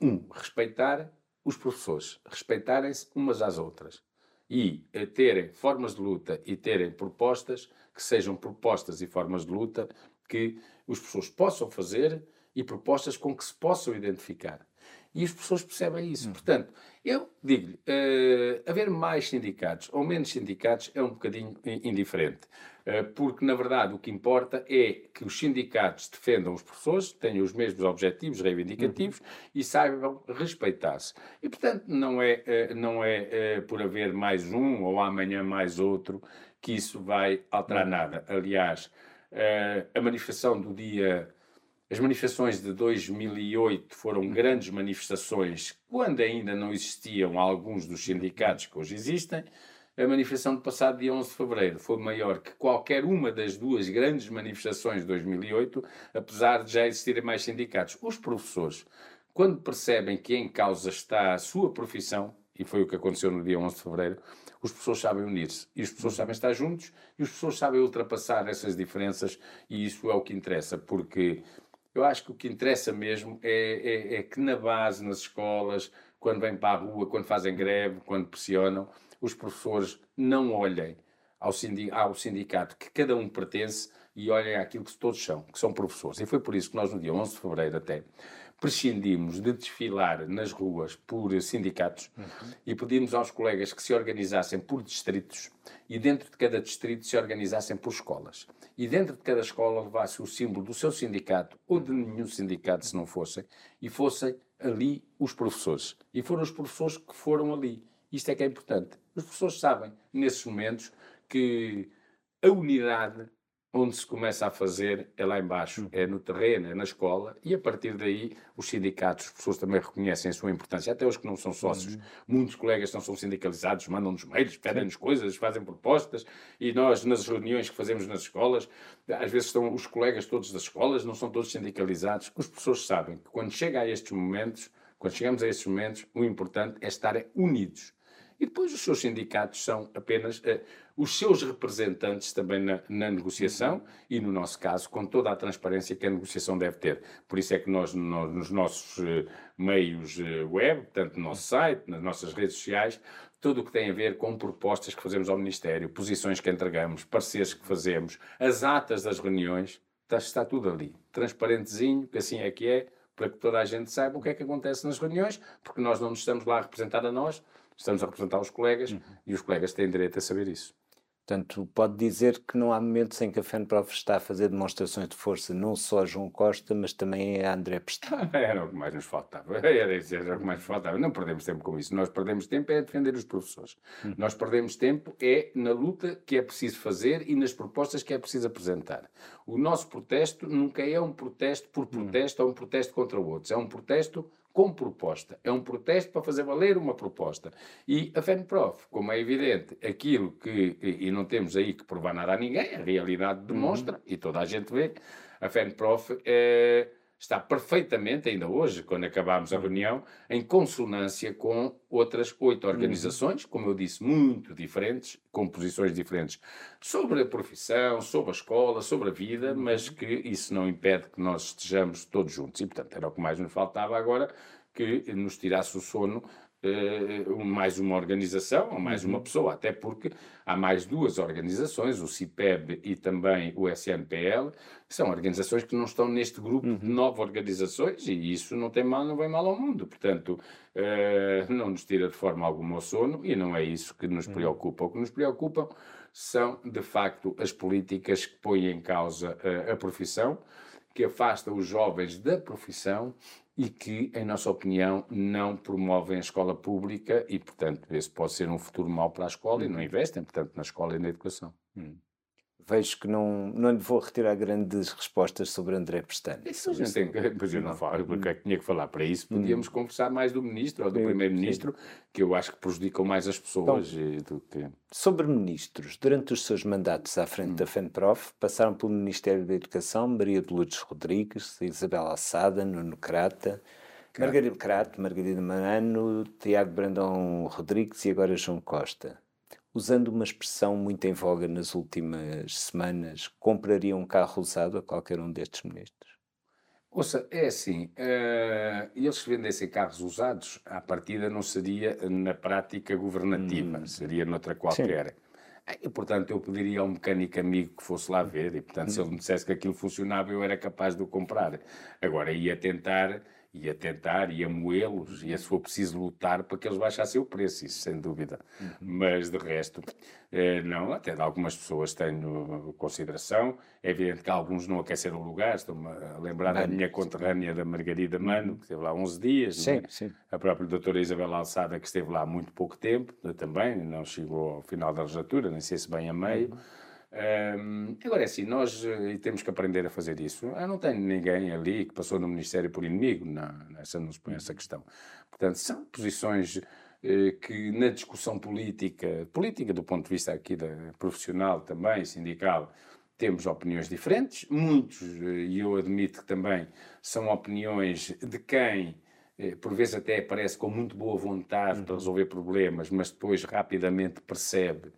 Speaker 2: Um, respeitar os professores, respeitarem-se umas às outras e uh, terem formas de luta e terem propostas que sejam propostas e formas de luta que os professores possam fazer e propostas com que se possam identificar. E as pessoas percebem isso. Hum. Portanto, eu digo-lhe, uh, haver mais sindicatos ou menos sindicatos é um bocadinho indiferente. Uh, porque, na verdade, o que importa é que os sindicatos defendam os professores, tenham os mesmos objetivos reivindicativos uhum. e saibam respeitar-se. E, portanto, não é, uh, não é por haver mais um ou amanhã mais outro que isso vai alterar nada. Aliás, a manifestação do dia. As manifestações de 2008 foram grandes manifestações quando ainda não existiam alguns dos sindicatos que hoje existem. A manifestação do passado dia 11 de fevereiro foi maior que qualquer uma das duas grandes manifestações de 2008, apesar de já existirem mais sindicatos. Os professores, quando percebem que em causa está a sua profissão, e foi o que aconteceu no dia 11 de fevereiro, os professores sabem unir-se e os professores sabem estar juntos e os professores sabem ultrapassar essas diferenças e isso é o que interessa, porque eu acho que o que interessa mesmo é, é, é que na base, nas escolas, quando vêm para a rua, quando fazem greve, quando pressionam, os professores não olhem ao, sindicato que cada um pertence e olhem aquilo que todos são, que são professores. E foi por isso que nós, no dia 11 de fevereiro até, prescindimos de desfilar nas ruas por sindicatos uhum. e pedimos aos colegas que se organizassem por distritos e dentro de cada distrito se organizassem por escolas. E dentro de cada escola levasse o símbolo do seu sindicato ou de nenhum sindicato, se não fossem, e fossem ali os professores. E foram os professores que foram ali. Isto é que é importante. Os professores sabem, nesses momentos, que a unidade onde se começa a fazer é lá embaixo, uhum. é no terreno, é na escola, e a partir daí os sindicatos, as pessoas também reconhecem a sua importância, até os que não são sócios. Uhum. Muitos colegas não são sindicalizados, mandam-nos mails, pedem-nos coisas, fazem propostas, e nós, nas reuniões que fazemos nas escolas, às vezes estão os colegas todos das escolas, não são todos sindicalizados. Os professores sabem que quando chega a estes momentos, quando chegamos a estes momentos, o importante é estar unidos e depois os seus sindicatos são apenas uh, os seus representantes também na, na, negociação e, no nosso caso, com toda a transparência que a negociação deve ter. Por isso é que nós, no, nos nossos uh, meios uh, web, tanto no nosso site, nas nossas redes sociais, tudo o que tem a ver com propostas que fazemos ao Ministério, posições que entregamos, pareceres que fazemos, as atas das reuniões, está, está tudo ali. Transparentezinho, que assim é que é, para que toda a gente saiba o que é que acontece nas reuniões, porque nós não nos estamos lá a representar a nós, estamos a representar os colegas uhum. e os colegas têm direito a saber isso.
Speaker 1: Portanto, pode dizer que não há momentos em que a FENPROF está a fazer demonstrações de força não só a João Costa, mas também a André Pestana.
Speaker 2: Era o que mais nos faltava. Era, isso, era o que mais faltava. Não perdemos tempo com isso. Nós perdemos tempo é a defender os professores. Hum. Nós perdemos tempo é na luta que é preciso fazer e nas propostas que é preciso apresentar. O nosso protesto nunca é um protesto por hum. protesto hum. ou um protesto contra outros. É um protesto com proposta. É um protesto para fazer valer uma proposta. E a FENPROF, como é evidente, aquilo que, e não temos aí que provar nada a ninguém, a realidade demonstra, uhum. e toda a gente vê, a FENPROF é está perfeitamente, ainda hoje, quando acabámos a reunião, em consonância com outras oito organizações, como eu disse, muito diferentes, com posições diferentes sobre a profissão, sobre a escola, sobre a vida, mas que isso não impede que nós estejamos todos juntos. E, portanto, era o que mais nos faltava agora, que nos tirasse o sono mais uma organização ou mais uhum. uma pessoa, até porque há mais duas organizações, o CIPEB e também o SNPL, que são organizações que não estão neste grupo uhum. de nove organizações e isso não tem mal, não vem mal ao mundo. Portanto, uh, não nos tira de forma alguma o sono e não é isso que nos uhum. preocupa. O que nos preocupa são, de facto, as políticas que põem em causa a profissão, que afastam os jovens da profissão e que, em nossa opinião, não promovem a escola pública e, portanto, esse pode ser um futuro mau para a escola e não uhum. investem, portanto, na escola e na educação. Hum
Speaker 1: vejo que não, não lhe vou retirar grandes respostas sobre André Pestana.
Speaker 2: Isso a gente tem que, mas eu não falo, porque é que tinha que falar para isso. Hum. Podíamos hum. conversar mais do Ministro ou do Primeiro-Ministro, que eu acho que prejudicam mais as pessoas do que...
Speaker 1: Sobre ministros, durante os seus mandatos à frente hum. da FENPROF, passaram pelo Ministério da Educação Maria de Lourdes Rodrigues, Isabel Assada, Nuno Crata, Margarida Crato, Margarida Manano, Tiago Brandão Rodrigues e agora João Costa usando uma expressão muito em voga nas últimas semanas, compraria um carro usado a qualquer um destes ministros?
Speaker 2: Ouça, é assim, uh, eles que vendessem carros usados, à partida não seria na prática governativa, hum. seria noutra qualquer. Sim. E, portanto, eu pediria a um mecânico amigo que fosse lá ver, e, portanto, se ele me dissesse que aquilo funcionava, eu era capaz de o comprar. Agora, ia tentar e a tentar e a moê-los e a, se for preciso lutar para que eles baixassem o preço, isso sem dúvida. Uhum. Mas de resto, eh, não, até de algumas pessoas tenho consideração. É evidente que alguns não aqueceram o lugar, estou-me a lembrar Mano, da minha conterrânea da Margarida Mano, que esteve lá 11 dias.
Speaker 1: Sim, é? sim.
Speaker 2: A própria doutora Isabel Alçada, que esteve lá há muito pouco tempo, também, não chegou ao final da legislatura, nem sei se bem a meio. Uhum. Um, agora é assim, nós uh, temos que aprender a fazer isso. Eu não tenho ninguém ali que passou no Ministério por inimigo, não, essa não se põe essa questão. Portanto, são posições uh, que na discussão política, política do ponto de vista aqui da profissional também, sindical, temos opiniões diferentes, muitos, uh, e eu admito que também são opiniões de quem por vezes até aparece com muito boa vontade para uhum. resolver problemas, mas depois rapidamente percebe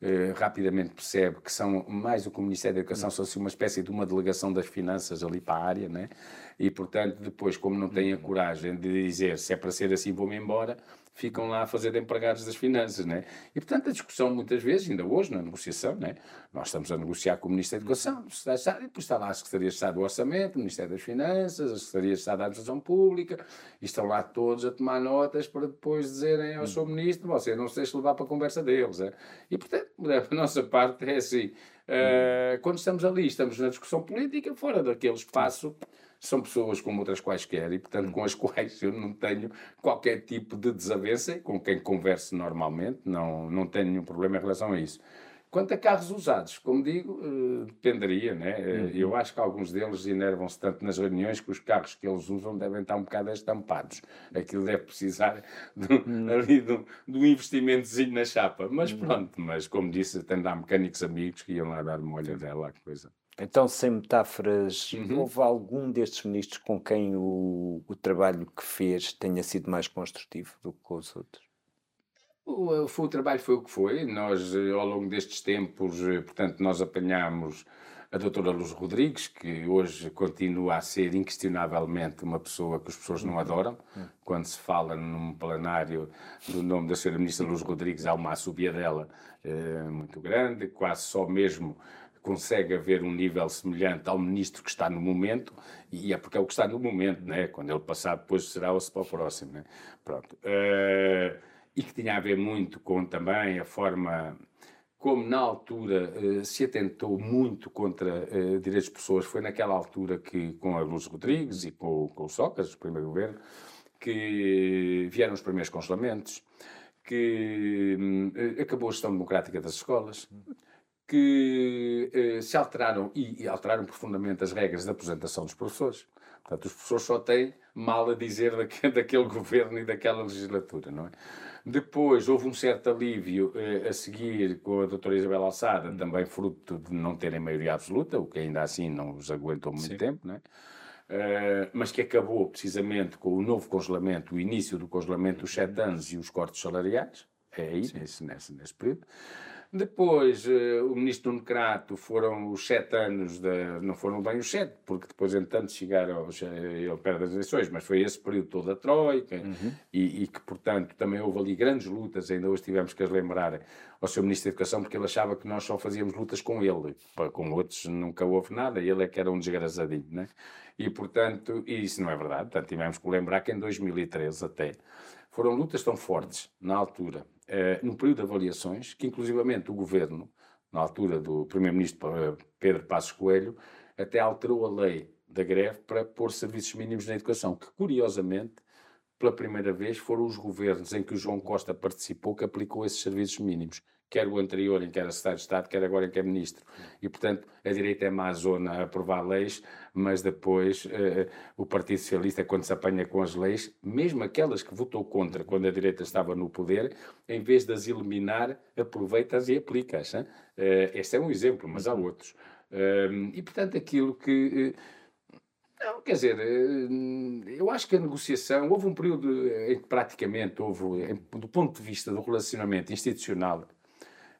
Speaker 2: eh, rapidamente percebe que são mais do que o Ministério da Educação, são assim uma espécie de uma delegação das finanças ali para a área, né? e portanto depois, como não têm a coragem de dizer se é para ser assim vou-me embora, ficam lá a fazer de empregados das finanças, né? E, portanto, a discussão muitas vezes, ainda hoje na negociação, né? Nós estamos a negociar com o Ministério da Educação, e depois está lá a Secretaria de Estado do Orçamento, o Ministério das Finanças, a Secretaria de Estado da Administração Pública, e estão lá todos a tomar notas para depois dizerem ao seu Ministro, você não se deixe levar para a conversa deles, é? E, portanto, a nossa parte é assim, uh, quando estamos ali, estamos na discussão política, fora daquele espaço são pessoas como outras quaisquer e, portanto, com as quais eu não tenho qualquer tipo de desavença, com quem converso normalmente, não, não tenho nenhum problema em relação a isso. Quanto a carros usados, como digo, eh, dependeria, né? Uhum. Eu acho que alguns deles enervam-se tanto nas reuniões que os carros que eles usam devem estar um bocado estampados. Aquilo deve precisar de, uhum. ali um investimentozinho na chapa. Mas uhum. pronto, mas como disse, tem dar mecânicos amigos que iam lá dar uma olhadela à coisa.
Speaker 1: Então, sem metáforas, uhum. houve algum destes ministros com quem o, o trabalho que fez tenha sido mais construtivo do que com os outros?
Speaker 2: O, foi, o trabalho foi o que foi. Nós, eh, ao longo destes tempos, eh, portanto, nós apanhámos a doutora Luz Rodrigues, que hoje continua a ser inquestionavelmente uma pessoa que as pessoas não adoram. Quando se fala num plenário do nome da senhora ministra Luz Rodrigues, há uma assobia dela eh, muito grande, quase só mesmo consegue haver um nível semelhante ao ministro que está no momento, e é porque é o que está no momento, né? quando ele passar depois será-se para o próximo. Né? Pronto. Uh, e que tinha a ver muito com também a forma como na altura uh, se atentou muito contra uh, direitos de pessoas, foi naquela altura que, com a Luz Rodrigues e com, com o Sócrates, o primeiro governo, que vieram os primeiros congelamentos, que uh, acabou a gestão democrática das escolas, que eh, se alteraram e, e, alteraram profundamente as regras de aposentação dos professores. Portanto, os professores só têm mal a dizer daquele, daquele governo e daquela legislatura, não é? Depois houve um certo alívio eh, a seguir com a doutora Isabel Alçada, também fruto de não terem maioria absoluta, o que ainda assim não os aguentou muito Sim. tempo, não é? Uh, mas que acabou precisamente com o novo congelamento, o início do congelamento dos sete anos e os cortes salariais, é aí, nesse, nesse, nesse período. Depois, uh, o ministro Nuno Crato foram os sete anos, de, não foram bem os sete, porque depois, entanto, chegaram, ele perde as eleições, mas foi esse período todo da Troika, uhum. e, e, que, portanto, também houve ali grandes lutas, ainda hoje tivemos que as lembrar ao seu ministro da Educação, porque ele achava que nós só fazíamos lutas com ele, com outros nunca houve nada, ele é que era um desgraçadinho, né? E, portanto, isso não é verdade, portanto, tivemos que lembrar que em 2013 até, foram lutas tão fortes, na altura, eh, período de avaliações, que inclusivamente o governo, na altura do primeiro-ministro eh, Pedro Passos Coelho, até alterou a lei da greve para pôr serviços mínimos na educação, que curiosamente, pela primeira vez, foram os governos em que o João Costa participou que aplicou esses serviços mínimos quer o anterior, em que era secretário de Estado, quer agora em que é ministro. E, portanto, a direita é má zona a aprovar leis, mas depois eh, o Partido Socialista, quando se apanha com as leis, mesmo aquelas que votou contra quando a direita estava no poder, em vez de as eliminar, aproveita-as e aplica-as. Eh, este é um exemplo, mas há uhum. outros. Eh, e, portanto, aquilo que. Não, quer dizer, eu acho que a negociação, houve um período em que praticamente houve, do ponto de vista do relacionamento institucional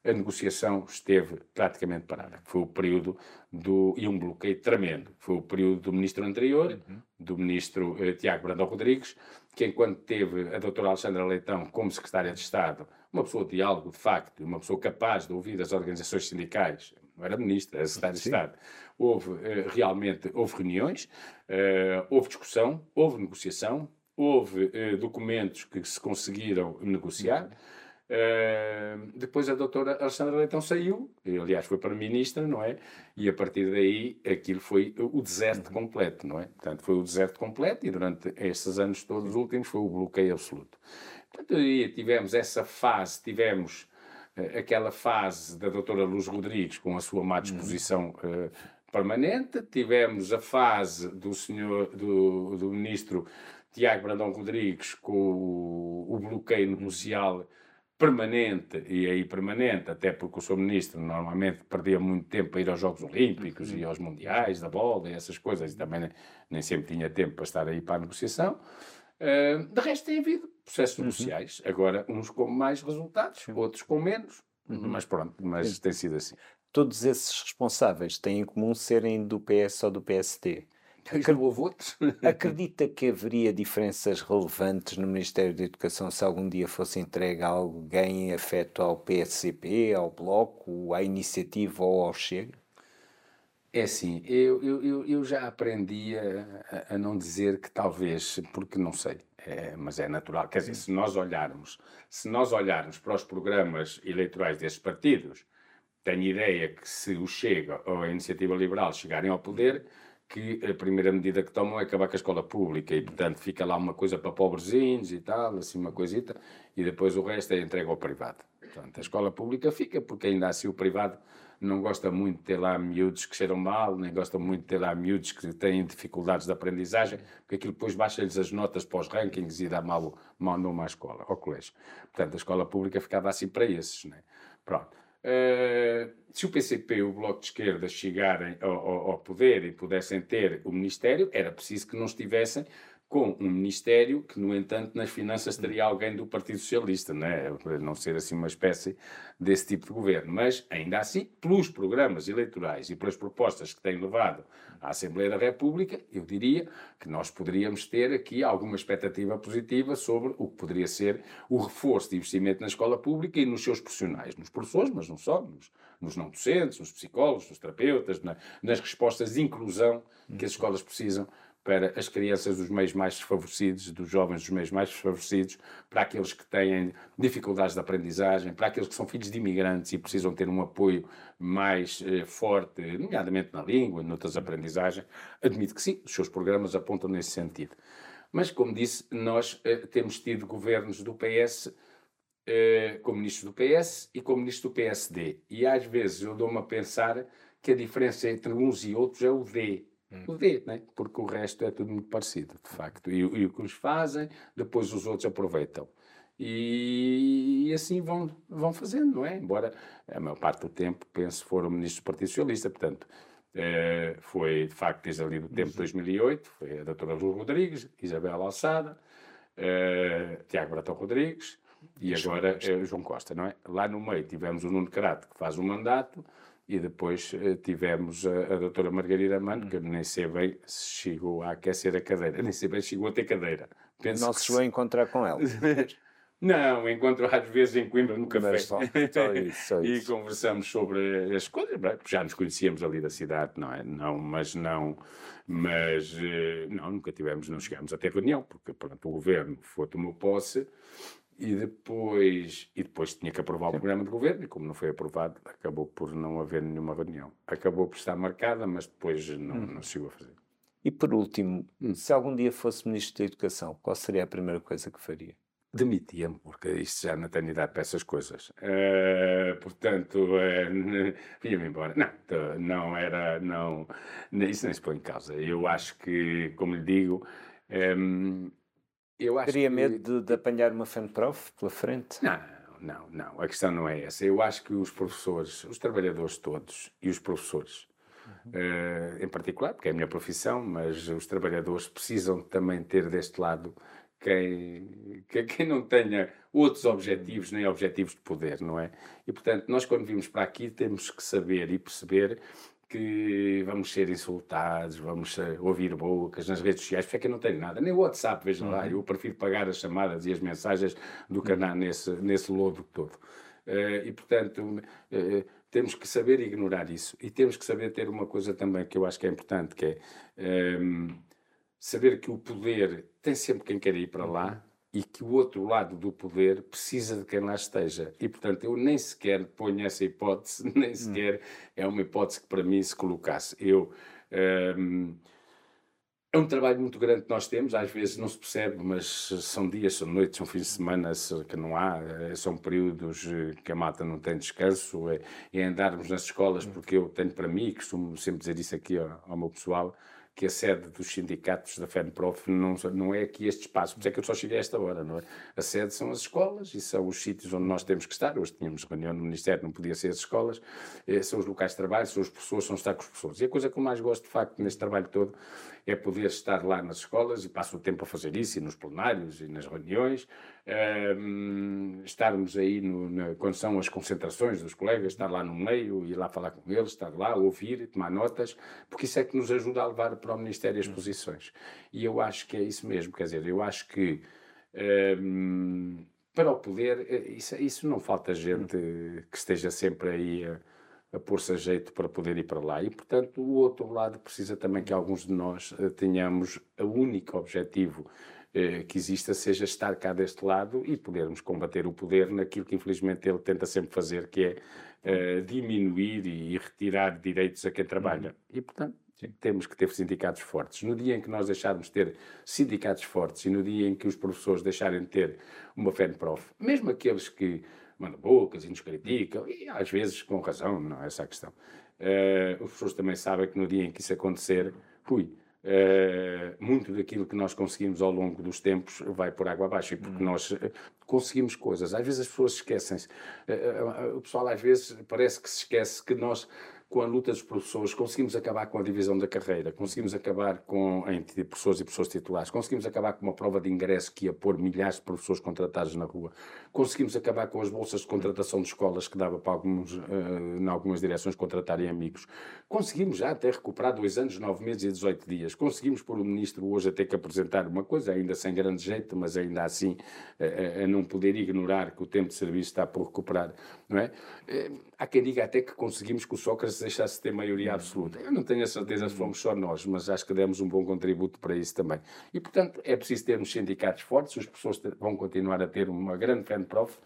Speaker 2: a negociação esteve praticamente parada. Foi o período do. e um bloqueio tremendo. Foi o período do ministro anterior, uhum. do ministro eh, Tiago Brandão Rodrigues, que enquanto teve a doutora Alexandra Leitão como secretária de Estado, uma pessoa de diálogo de facto, uma pessoa capaz de ouvir as organizações sindicais, não era ministra, era secretária de Estado, houve eh, realmente houve reuniões, eh, houve discussão, houve negociação, houve documentos que se conseguiram negociar. Uhum Uh, depois a doutora Alexandra Leitão saiu, aliás foi para ministra, não é? E a partir daí aquilo foi o deserto completo, não é? Portanto, foi o deserto completo e durante esses anos todos os últimos foi o bloqueio absoluto. Portanto, aí tivemos essa fase, tivemos uh, aquela fase da doutora Luz Rodrigues com a sua má disposição uh, permanente, tivemos a fase do senhor, do, do ministro Tiago Brandão Rodrigues com o, o bloqueio negocial permanente, e aí permanente, até porque o seu ministro normalmente perdia muito tempo a ir aos Jogos Olímpicos e aos Mundiais da bola e essas coisas, e também nem, sempre tinha tempo para estar aí para a negociação. Uh, de resto, tem havido processos uhum. negociais, agora uns com mais resultados, outros com menos, uhum. mas pronto, mas tem sido assim.
Speaker 1: Todos esses responsáveis têm em comum serem do PS ou do PST. Acredita que haveria diferenças relevantes no Ministério da Educação se algum dia fosse entregue a alguém afeto ao PSCP, ao Bloco, à Iniciativa ou ao Chega?
Speaker 2: É assim, eu, eu, eu já aprendi a, a, não dizer que talvez, porque não sei, é, mas é natural. Quer dizer, se nós olharmos, se nós olharmos para os programas eleitorais destes partidos, tenho ideia que se o Chega ou a Iniciativa Liberal chegarem ao poder, que a primeira medida que tomam é acabar com a escola pública e, portanto, fica lá uma coisa para pobrezinhos e tal, assim uma coisita, e depois o resto é entregue ao privado. Portanto, a escola pública fica, porque ainda assim o privado não gosta muito de ter lá miúdos que cheiram mal, nem gosta muito de ter lá miúdos que têm dificuldades de aprendizagem, porque aquilo depois baixa-lhes as notas para os rankings e dá mal, mal à escola, ao colégio. Portanto, a escola pública ficava assim para esses. Né? Pronto. Uh, se o PCP e o Bloco de Esquerda chegarem ao, ao, ao poder e pudessem ter o Ministério, era preciso que não estivessem com um Ministério que, no entanto, nas finanças teria alguém do Partido Socialista, não é? Para não ser assim uma espécie desse tipo de governo. Mas, ainda assim, pelos programas eleitorais e pelas propostas que têm levado à Assembleia da República, eu diria que nós poderíamos ter aqui alguma expectativa positiva sobre o que poderia ser o reforço de investimento na escola pública e nos seus profissionais, nos professores, mas não só, nos, nos não docentes, nos psicólogos, nos terapeutas, na, nas respostas de inclusão que as escolas precisam para as crianças dos meios mais desfavorecidos, dos jovens dos meios mais desfavorecidos, para aqueles que têm dificuldades de aprendizagem, para aqueles que são filhos de imigrantes e precisam ter um apoio mais eh, forte, nomeadamente na língua, noutras aprendizagens. Admito que sim, os seus programas apontam nesse sentido. Mas, como disse, nós eh, temos tido governos do PS eh, como ministros do PS e como ministro do PSD. E às vezes eu dou-me a pensar que a diferença entre uns e outros é o D D, né? porque o resto é tudo muito parecido, de facto. E, e o que os fazem, depois os outros aproveitam. E, e, assim vão, vão fazendo, não é? Embora a maior parte do tempo, penso, foram ministros do Partido Socialista, portanto, eh, foi de facto desde ali do tempo de 2008, foi a doutora Luz Rodrigues, Isabel Alçada, eh, Tiago Bratão Rodrigues e agora é João Costa, não é? Lá no meio tivemos o Nuno Crato, que faz o mandato, e depois uh, tivemos a, a doutora Margarida Mano, que nem sei bem se chegou a aquecer a cadeira, nem sei bem se chegou a ter cadeira.
Speaker 1: Penso não se chegou a encontrar com ela.
Speaker 2: Não, encontro às vezes em Coimbra no café.
Speaker 1: Só, só isso, só
Speaker 2: e conversamos sobre as coisas. Já nos conhecíamos ali da cidade, não é? Não, mas não, mas eh, não, nunca tivemos, não chegámos a ter reunião, porque pronto, o governo foi tomou posse e depois, e depois tinha que aprovar o programa de governo, e como não foi aprovado, acabou por não haver nenhuma reunião. Acabou por estar marcada, mas depois não, hum. não se chegou a fazer.
Speaker 1: E por último, hum. se algum dia fosse Ministro da Educação, qual seria a primeira coisa que faria?
Speaker 2: Demitia-me, porque isto já não tenho idade para essas coisas. Uh, portanto, uh, ia-me embora. Não, não era, não, isso nem se põe em causa. Eu acho que, como lhe digo, um,
Speaker 1: eu acho Teria que... medo de, de apanhar uma FENPROF pela frente?
Speaker 2: Não, não, não. A questão não é essa. Eu acho que os professores, os trabalhadores todos e os professores, uhum. uh, em particular, porque é a minha profissão, mas os trabalhadores precisam também ter deste lado quem, quem não tenha outros objetivos, nem objetivos de poder, não é? E, portanto, nós quando vimos para aqui temos que saber e perceber que vamos ser insultados, vamos ouvir bocas nas redes sociais, porque é que eu não tenho nada, nem o WhatsApp, veja uhum. lá, eu prefiro pagar as chamadas e as mensagens do que andar nesse, nesse lodo todo. Uh, e, portanto, uh, temos que saber ignorar isso. E temos que saber ter uma coisa também que eu acho que é importante, que é um, ehm, saber que o poder tem sempre quem quer ir para lá, e que o outro lado do poder precisa de quem lá esteja. E, portanto, eu nem sequer ponho essa hipótese, nem hum. sequer hum. é uma hipótese que para mim se colocasse. Eu. Um, é um trabalho muito grande que nós temos, às vezes não se percebe, mas são dias, são noites, são fins de semana que não há, eh, são períodos eh, que a mata não tem descanso, é, é andarmos nas escolas, hum. porque eu tenho para mim, costumo sempre dizer isso aqui ao, ao meu pessoal, que a sede dos sindicatos da FENPROF não, não é aqui este espaço, isso é que eu só cheguei a esta hora, não é? A sede são as escolas e são os sítios onde nós temos que estar. Hoje tínhamos reunião no Ministério, não podia ser as escolas, eh, são os locais de trabalho, são as pessoas, são estar com as pessoas. E a coisa que eu mais gosto, de facto, neste trabalho todo, é poder estar lá nas escolas e passo o tempo a fazer isso, e nos plenários e nas reuniões, um, estarmos aí no, na, quando são as concentrações dos colegas, estar lá no meio, ir lá falar com eles, estar lá, ouvir, tomar notas, porque isso é que nos ajuda a levar para o Ministério as posições. E eu acho que é isso mesmo, quer dizer, eu acho que um, para o poder, eh, isso, isso não falta gente que esteja sempre aí a a pôr-se a jeito para poder ir para lá. E, portanto, o outro lado precisa também que alguns de nós uh, tenhamos o único objetivo uh, que exista, seja estar cá deste lado e podermos combater o poder naquilo que, infelizmente, ele tenta sempre fazer, que é uh, diminuir e, e, retirar direitos a quem trabalha. Uhum. E, portanto, Sim. temos que ter sindicatos fortes. No dia em que nós deixarmos de ter sindicatos fortes e no dia em que os professores deixarem de ter uma FENPROF, mesmo aqueles que manda bocas e nos criticam, e às vezes com razão, não é essa a questão. Uh, as pessoas também sabem que no dia em que isso acontecer. Uh, muito daquilo que nós conseguimos ao longo dos tempos vai por água abaixo, e porque uhum. nós uh, conseguimos coisas. Às vezes as pessoas esquecem-se. Uh, o pessoal às vezes parece que se esquece que nós com a luta dos professores, conseguimos acabar com a divisão da carreira, conseguimos acabar com entre professores e professores titulares, conseguimos acabar com uma prova de ingresso que ia pôr milhares de professores contratados na rua, conseguimos acabar com as bolsas de contratação de escolas que dava para alguns, uh, em algumas direções contratarem amigos, conseguimos já até recuperar dois anos, nove meses e 18 dias, conseguimos pôr o ministro hoje a ter que apresentar uma coisa, ainda sem grande jeito, mas ainda assim uh, a não poder ignorar que o tempo de serviço está por recuperar, não é? Uh, há quem diga até que conseguimos que o Sócrates se deixasse ter maioria absoluta. Eu não tenho a certeza se fomos só nós, mas acho que demos um bom contributo para isso também. E, portanto, é preciso termos sindicatos fortes, as pessoas vão continuar a ter uma grande fé de prof.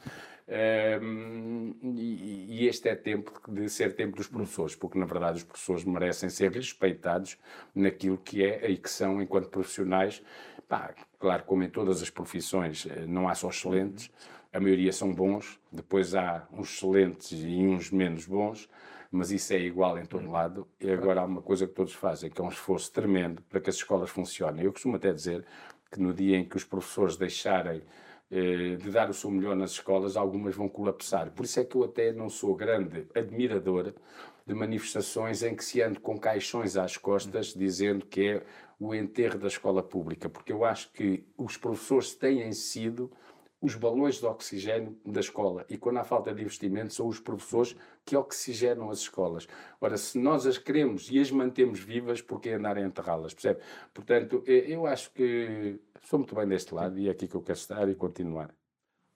Speaker 2: Um, e, e, este é tempo de ser tempo dos professores, porque na verdade os professores merecem ser respeitados naquilo que é e que são enquanto profissionais. Pá, claro, como em todas as profissões, eh, não há só excelentes, a maioria são bons, depois há uns excelentes e uns menos bons, mas isso é igual em todo lado. E agora há uma coisa que todos fazem, que é um esforço tremendo para que as escolas funcionem. Eu costumo até dizer que no dia em que os professores deixarem eh, de dar o seu melhor nas escolas, algumas vão colapsar. Por isso é que eu até não sou grande admirador de manifestações em que se anda com caixões às costas dizendo que é o enterro da escola pública, porque eu acho que os professores têm sido os balões de oxigênio da escola. E quando há falta de investimento, são os professores que oxigenam as escolas. Ora, se nós as queremos e as mantemos vivas, por que andar a enterrá-las? Percebe? Portanto, eu acho que sou muito bem deste lado e é aqui que eu quero estar e continuar.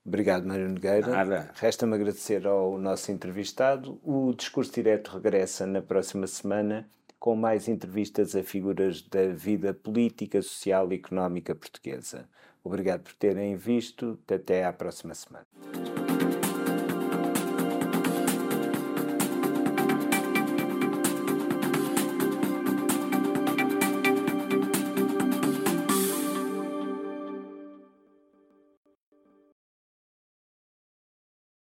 Speaker 1: Obrigado, Mário Nogueira. Resta-me agradecer ao nosso entrevistado. O Discurso Direto regressa na próxima semana com mais entrevistas a figuras da vida política, social e económica portuguesa. Obrigado por terem visto. Até à próxima semana.